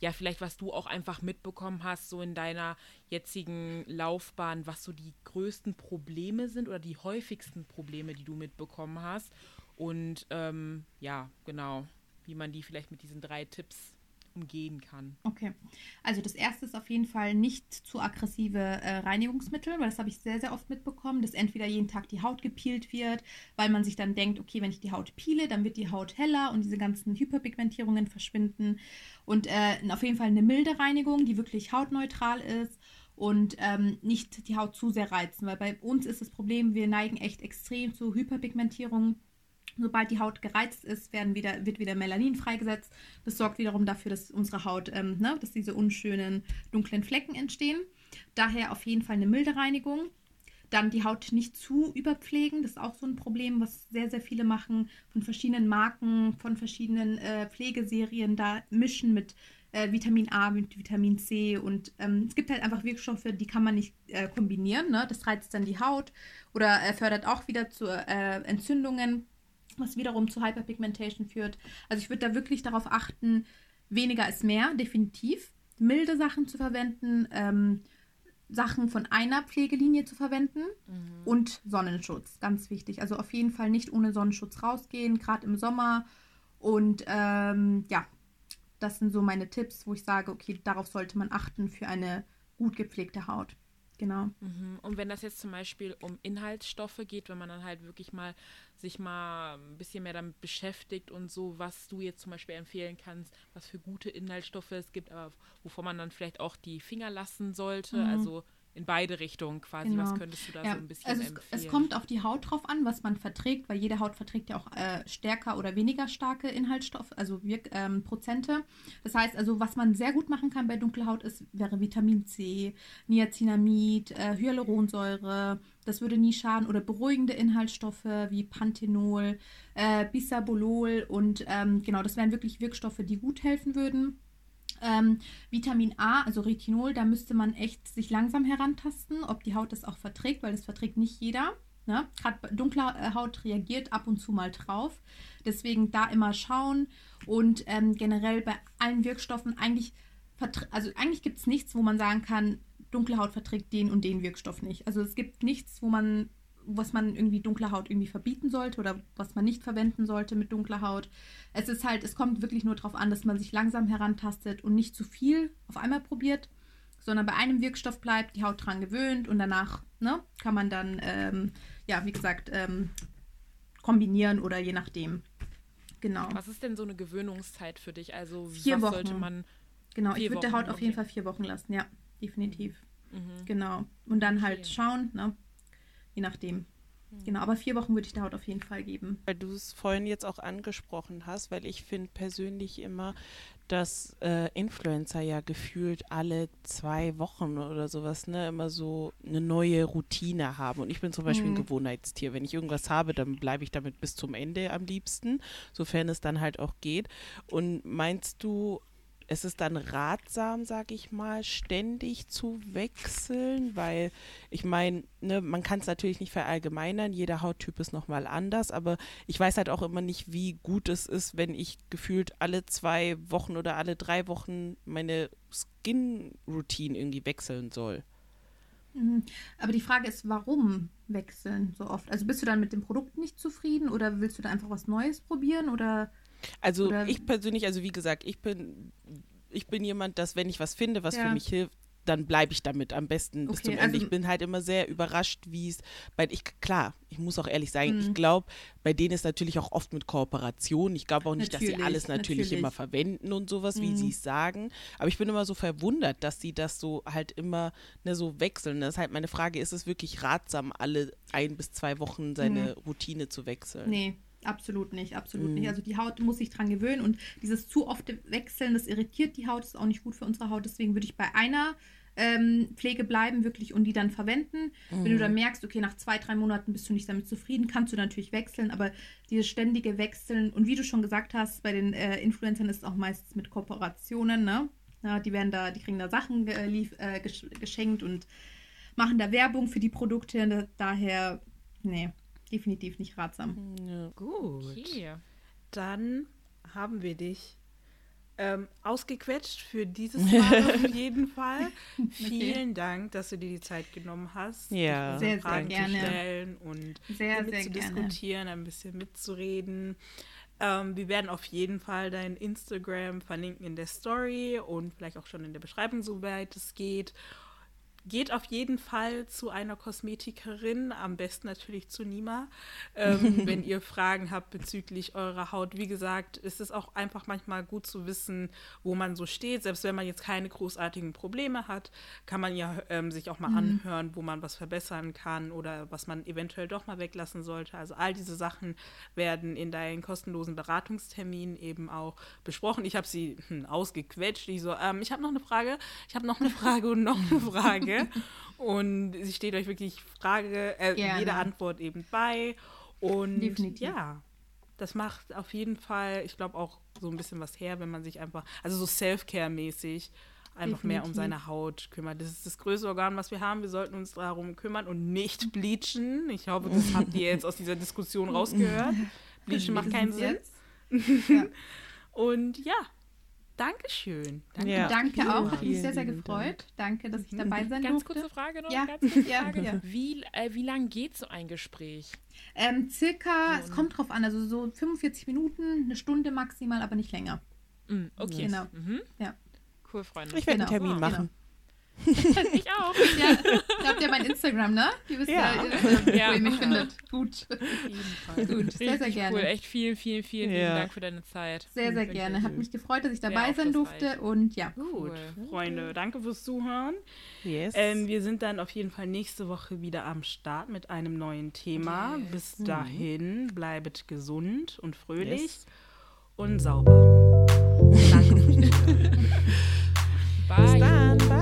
ja, vielleicht was du auch einfach mitbekommen hast, so in deiner jetzigen Laufbahn, was so die größten Probleme sind oder die häufigsten Probleme, die du mitbekommen hast. Und ähm, ja, genau, wie man die vielleicht mit diesen drei Tipps umgehen kann. Okay. Also das erste ist auf jeden Fall nicht zu aggressive äh, Reinigungsmittel, weil das habe ich sehr, sehr oft mitbekommen, dass entweder jeden Tag die Haut gepielt wird, weil man sich dann denkt, okay, wenn ich die Haut piele, dann wird die Haut heller und diese ganzen Hyperpigmentierungen verschwinden. Und äh, auf jeden Fall eine milde Reinigung, die wirklich hautneutral ist und ähm, nicht die Haut zu sehr reizen, weil bei uns ist das Problem, wir neigen echt extrem zu Hyperpigmentierung Sobald die Haut gereizt ist, werden wieder, wird wieder Melanin freigesetzt. Das sorgt wiederum dafür, dass unsere Haut, ähm, ne, dass diese unschönen dunklen Flecken entstehen. Daher auf jeden Fall eine milde Reinigung. Dann die Haut nicht zu überpflegen. Das ist auch so ein Problem, was sehr, sehr viele machen. Von verschiedenen Marken, von verschiedenen äh, Pflegeserien da mischen mit äh, Vitamin A, mit Vitamin C. Und ähm, es gibt halt einfach Wirkstoffe, die kann man nicht äh, kombinieren. Ne? Das reizt dann die Haut oder äh, fördert auch wieder zu äh, Entzündungen was wiederum zu Hyperpigmentation führt. Also ich würde da wirklich darauf achten, weniger ist mehr, definitiv. Milde Sachen zu verwenden, ähm, Sachen von einer Pflegelinie zu verwenden mhm. und Sonnenschutz, ganz wichtig. Also auf jeden Fall nicht ohne Sonnenschutz rausgehen, gerade im Sommer. Und ähm, ja, das sind so meine Tipps, wo ich sage, okay, darauf sollte man achten für eine gut gepflegte Haut. Genau. Mhm. Und wenn das jetzt zum Beispiel um Inhaltsstoffe geht, wenn man dann halt wirklich mal sich mal ein bisschen mehr damit beschäftigt und so, was du jetzt zum Beispiel empfehlen kannst, was für gute Inhaltsstoffe es gibt, aber wovon man dann vielleicht auch die Finger lassen sollte. Mhm. Also in beide Richtungen quasi. Genau. Was könntest du da ja. so ein bisschen also es, empfehlen? Es kommt auf die Haut drauf an, was man verträgt, weil jede Haut verträgt ja auch äh, stärker oder weniger starke Inhaltsstoffe, also Wirk ähm, Prozente. Das heißt also, was man sehr gut machen kann bei dunkler Haut ist, wäre Vitamin C, Niacinamid, äh, Hyaluronsäure. Das würde nie schaden. Oder beruhigende Inhaltsstoffe wie Panthenol, äh, Bisabolol und ähm, genau, das wären wirklich Wirkstoffe, die gut helfen würden. Ähm, Vitamin A, also Retinol, da müsste man echt sich langsam herantasten, ob die Haut das auch verträgt, weil das verträgt nicht jeder. Ne? Gerade dunkler äh, Haut reagiert ab und zu mal drauf. Deswegen da immer schauen und ähm, generell bei allen Wirkstoffen eigentlich, also eigentlich gibt es nichts, wo man sagen kann, dunkle Haut verträgt den und den Wirkstoff nicht. Also es gibt nichts, wo man was man irgendwie dunkler Haut irgendwie verbieten sollte oder was man nicht verwenden sollte mit dunkler Haut. Es ist halt, es kommt wirklich nur darauf an, dass man sich langsam herantastet und nicht zu viel auf einmal probiert, sondern bei einem Wirkstoff bleibt, die Haut dran gewöhnt und danach ne, kann man dann, ähm, ja, wie gesagt, ähm, kombinieren oder je nachdem. Genau. Was ist denn so eine Gewöhnungszeit für dich? Also vier Wochen. sollte man. Genau, ich würde der Haut auf jeden Fall vier Wochen lassen, ja, definitiv. Mhm. Genau. Und dann halt okay. schauen, ne, je nachdem. Genau, aber vier Wochen würde ich der Haut auf jeden Fall geben. Weil du es vorhin jetzt auch angesprochen hast, weil ich finde persönlich immer, dass äh, Influencer ja gefühlt alle zwei Wochen oder sowas, ne, immer so eine neue Routine haben. Und ich bin zum Beispiel mhm. ein Gewohnheitstier. Wenn ich irgendwas habe, dann bleibe ich damit bis zum Ende am liebsten, sofern es dann halt auch geht. Und meinst du, es ist dann ratsam, sage ich mal, ständig zu wechseln, weil ich meine, ne, man kann es natürlich nicht verallgemeinern, jeder Hauttyp ist nochmal anders, aber ich weiß halt auch immer nicht, wie gut es ist, wenn ich gefühlt alle zwei Wochen oder alle drei Wochen meine Skin-Routine irgendwie wechseln soll. Mhm. Aber die Frage ist, warum wechseln so oft? Also bist du dann mit dem Produkt nicht zufrieden oder willst du da einfach was Neues probieren oder also Oder ich persönlich, also wie gesagt, ich bin, ich bin jemand, dass wenn ich was finde, was ja. für mich hilft, dann bleibe ich damit am besten okay, bis zum Ende. Also ich bin halt immer sehr überrascht, wie es bei ich klar, ich muss auch ehrlich sagen, ich mhm. glaube, bei denen ist natürlich auch oft mit Kooperation. Ich glaube auch nicht, natürlich, dass sie alles natürlich, natürlich, immer verwenden und sowas, wie mhm. sie es sagen. Aber ich bin immer so verwundert, dass sie das so halt immer ne, so wechseln. Das ist halt meine Frage, ist es wirklich ratsam, alle ein bis zwei Wochen seine mhm. Routine zu wechseln? Nee, Absolut nicht, absolut mhm. nicht. Also die Haut muss sich dran gewöhnen und dieses zu oft Wechseln, das irritiert die Haut, ist auch nicht gut für unsere Haut. Deswegen würde ich bei einer ähm, Pflege bleiben wirklich und die dann verwenden. Mhm. Wenn du dann mhm. merkst, okay, nach zwei, drei Monaten bist du nicht damit zufrieden, kannst du natürlich wechseln, aber dieses ständige Wechseln und wie du schon gesagt hast, bei den äh, Influencern ist es auch meistens mit Kooperationen, ne? Ja, die werden da, die kriegen da Sachen äh, äh, geschenkt und machen da Werbung für die Produkte. Daher, nee, definitiv nicht ratsam. Ja. Gut. Okay. Dann haben wir dich ähm, ausgequetscht für dieses Mal auf jeden Fall. Okay. Vielen Dank, dass du dir die Zeit genommen hast, ja. sehr, Fragen sehr gerne. zu stellen und sehr, mit zu diskutieren, ein bisschen mitzureden. Ähm, wir werden auf jeden Fall dein Instagram verlinken in der Story und vielleicht auch schon in der Beschreibung, soweit es geht. Geht auf jeden Fall zu einer Kosmetikerin, am besten natürlich zu Nima, ähm, wenn ihr Fragen habt bezüglich eurer Haut. Wie gesagt, ist es auch einfach manchmal gut zu wissen, wo man so steht. Selbst wenn man jetzt keine großartigen Probleme hat, kann man ja ähm, sich auch mal mhm. anhören, wo man was verbessern kann oder was man eventuell doch mal weglassen sollte. Also all diese Sachen werden in deinen kostenlosen Beratungstermin eben auch besprochen. Ich habe sie hm, ausgequetscht. Ich so, ähm, ich habe noch eine Frage, ich habe noch eine Frage und noch eine Frage. Frage. Und sie steht euch wirklich Frage, äh, jede Antwort eben bei. Und Definitiv. ja, das macht auf jeden Fall, ich glaube, auch so ein bisschen was her, wenn man sich einfach, also so Self-Care-mäßig, einfach Definitiv. mehr um seine Haut kümmert. Das ist das größte Organ, was wir haben. Wir sollten uns darum kümmern und nicht bleachen. Ich hoffe, das habt ihr jetzt aus dieser Diskussion rausgehört. Bleachen macht keinen Sinn. Ja. Und ja, Dankeschön. Danke, ja. Danke auch, hat mich sehr, sehr gefreut. Danke, dass ich dabei sein ganz durfte. Kurze Frage noch, ja. ganz kurze Frage ja. Wie, äh, wie lang geht so ein Gespräch? Ähm, circa, so, es kommt drauf an, also so 45 Minuten, eine Stunde maximal, aber nicht länger. Mm, okay. Genau. Mhm. Ja. Cool, Freunde. Ich werde genau. einen Termin machen. Genau. ich auch. Ja, habt ihr mein Instagram, ne? Ihr wisst ja, ja, ja. wo ihr mich findet. Gut. Gut, sehr, sehr gerne. Cool. Echt vielen, vielen, vielen ja. vielen Dank für deine Zeit. Sehr, sehr gerne. Hat mich gefreut, dass ich dabei sein durfte. Und ja. Gut, cool. Freunde, danke fürs Zuhören. Yes. Ähm, wir sind dann auf jeden Fall nächste Woche wieder am Start mit einem neuen Thema. Yes. Bis mhm. dahin, bleibet gesund und fröhlich yes. und sauber. Danke. Bye. Bis dann.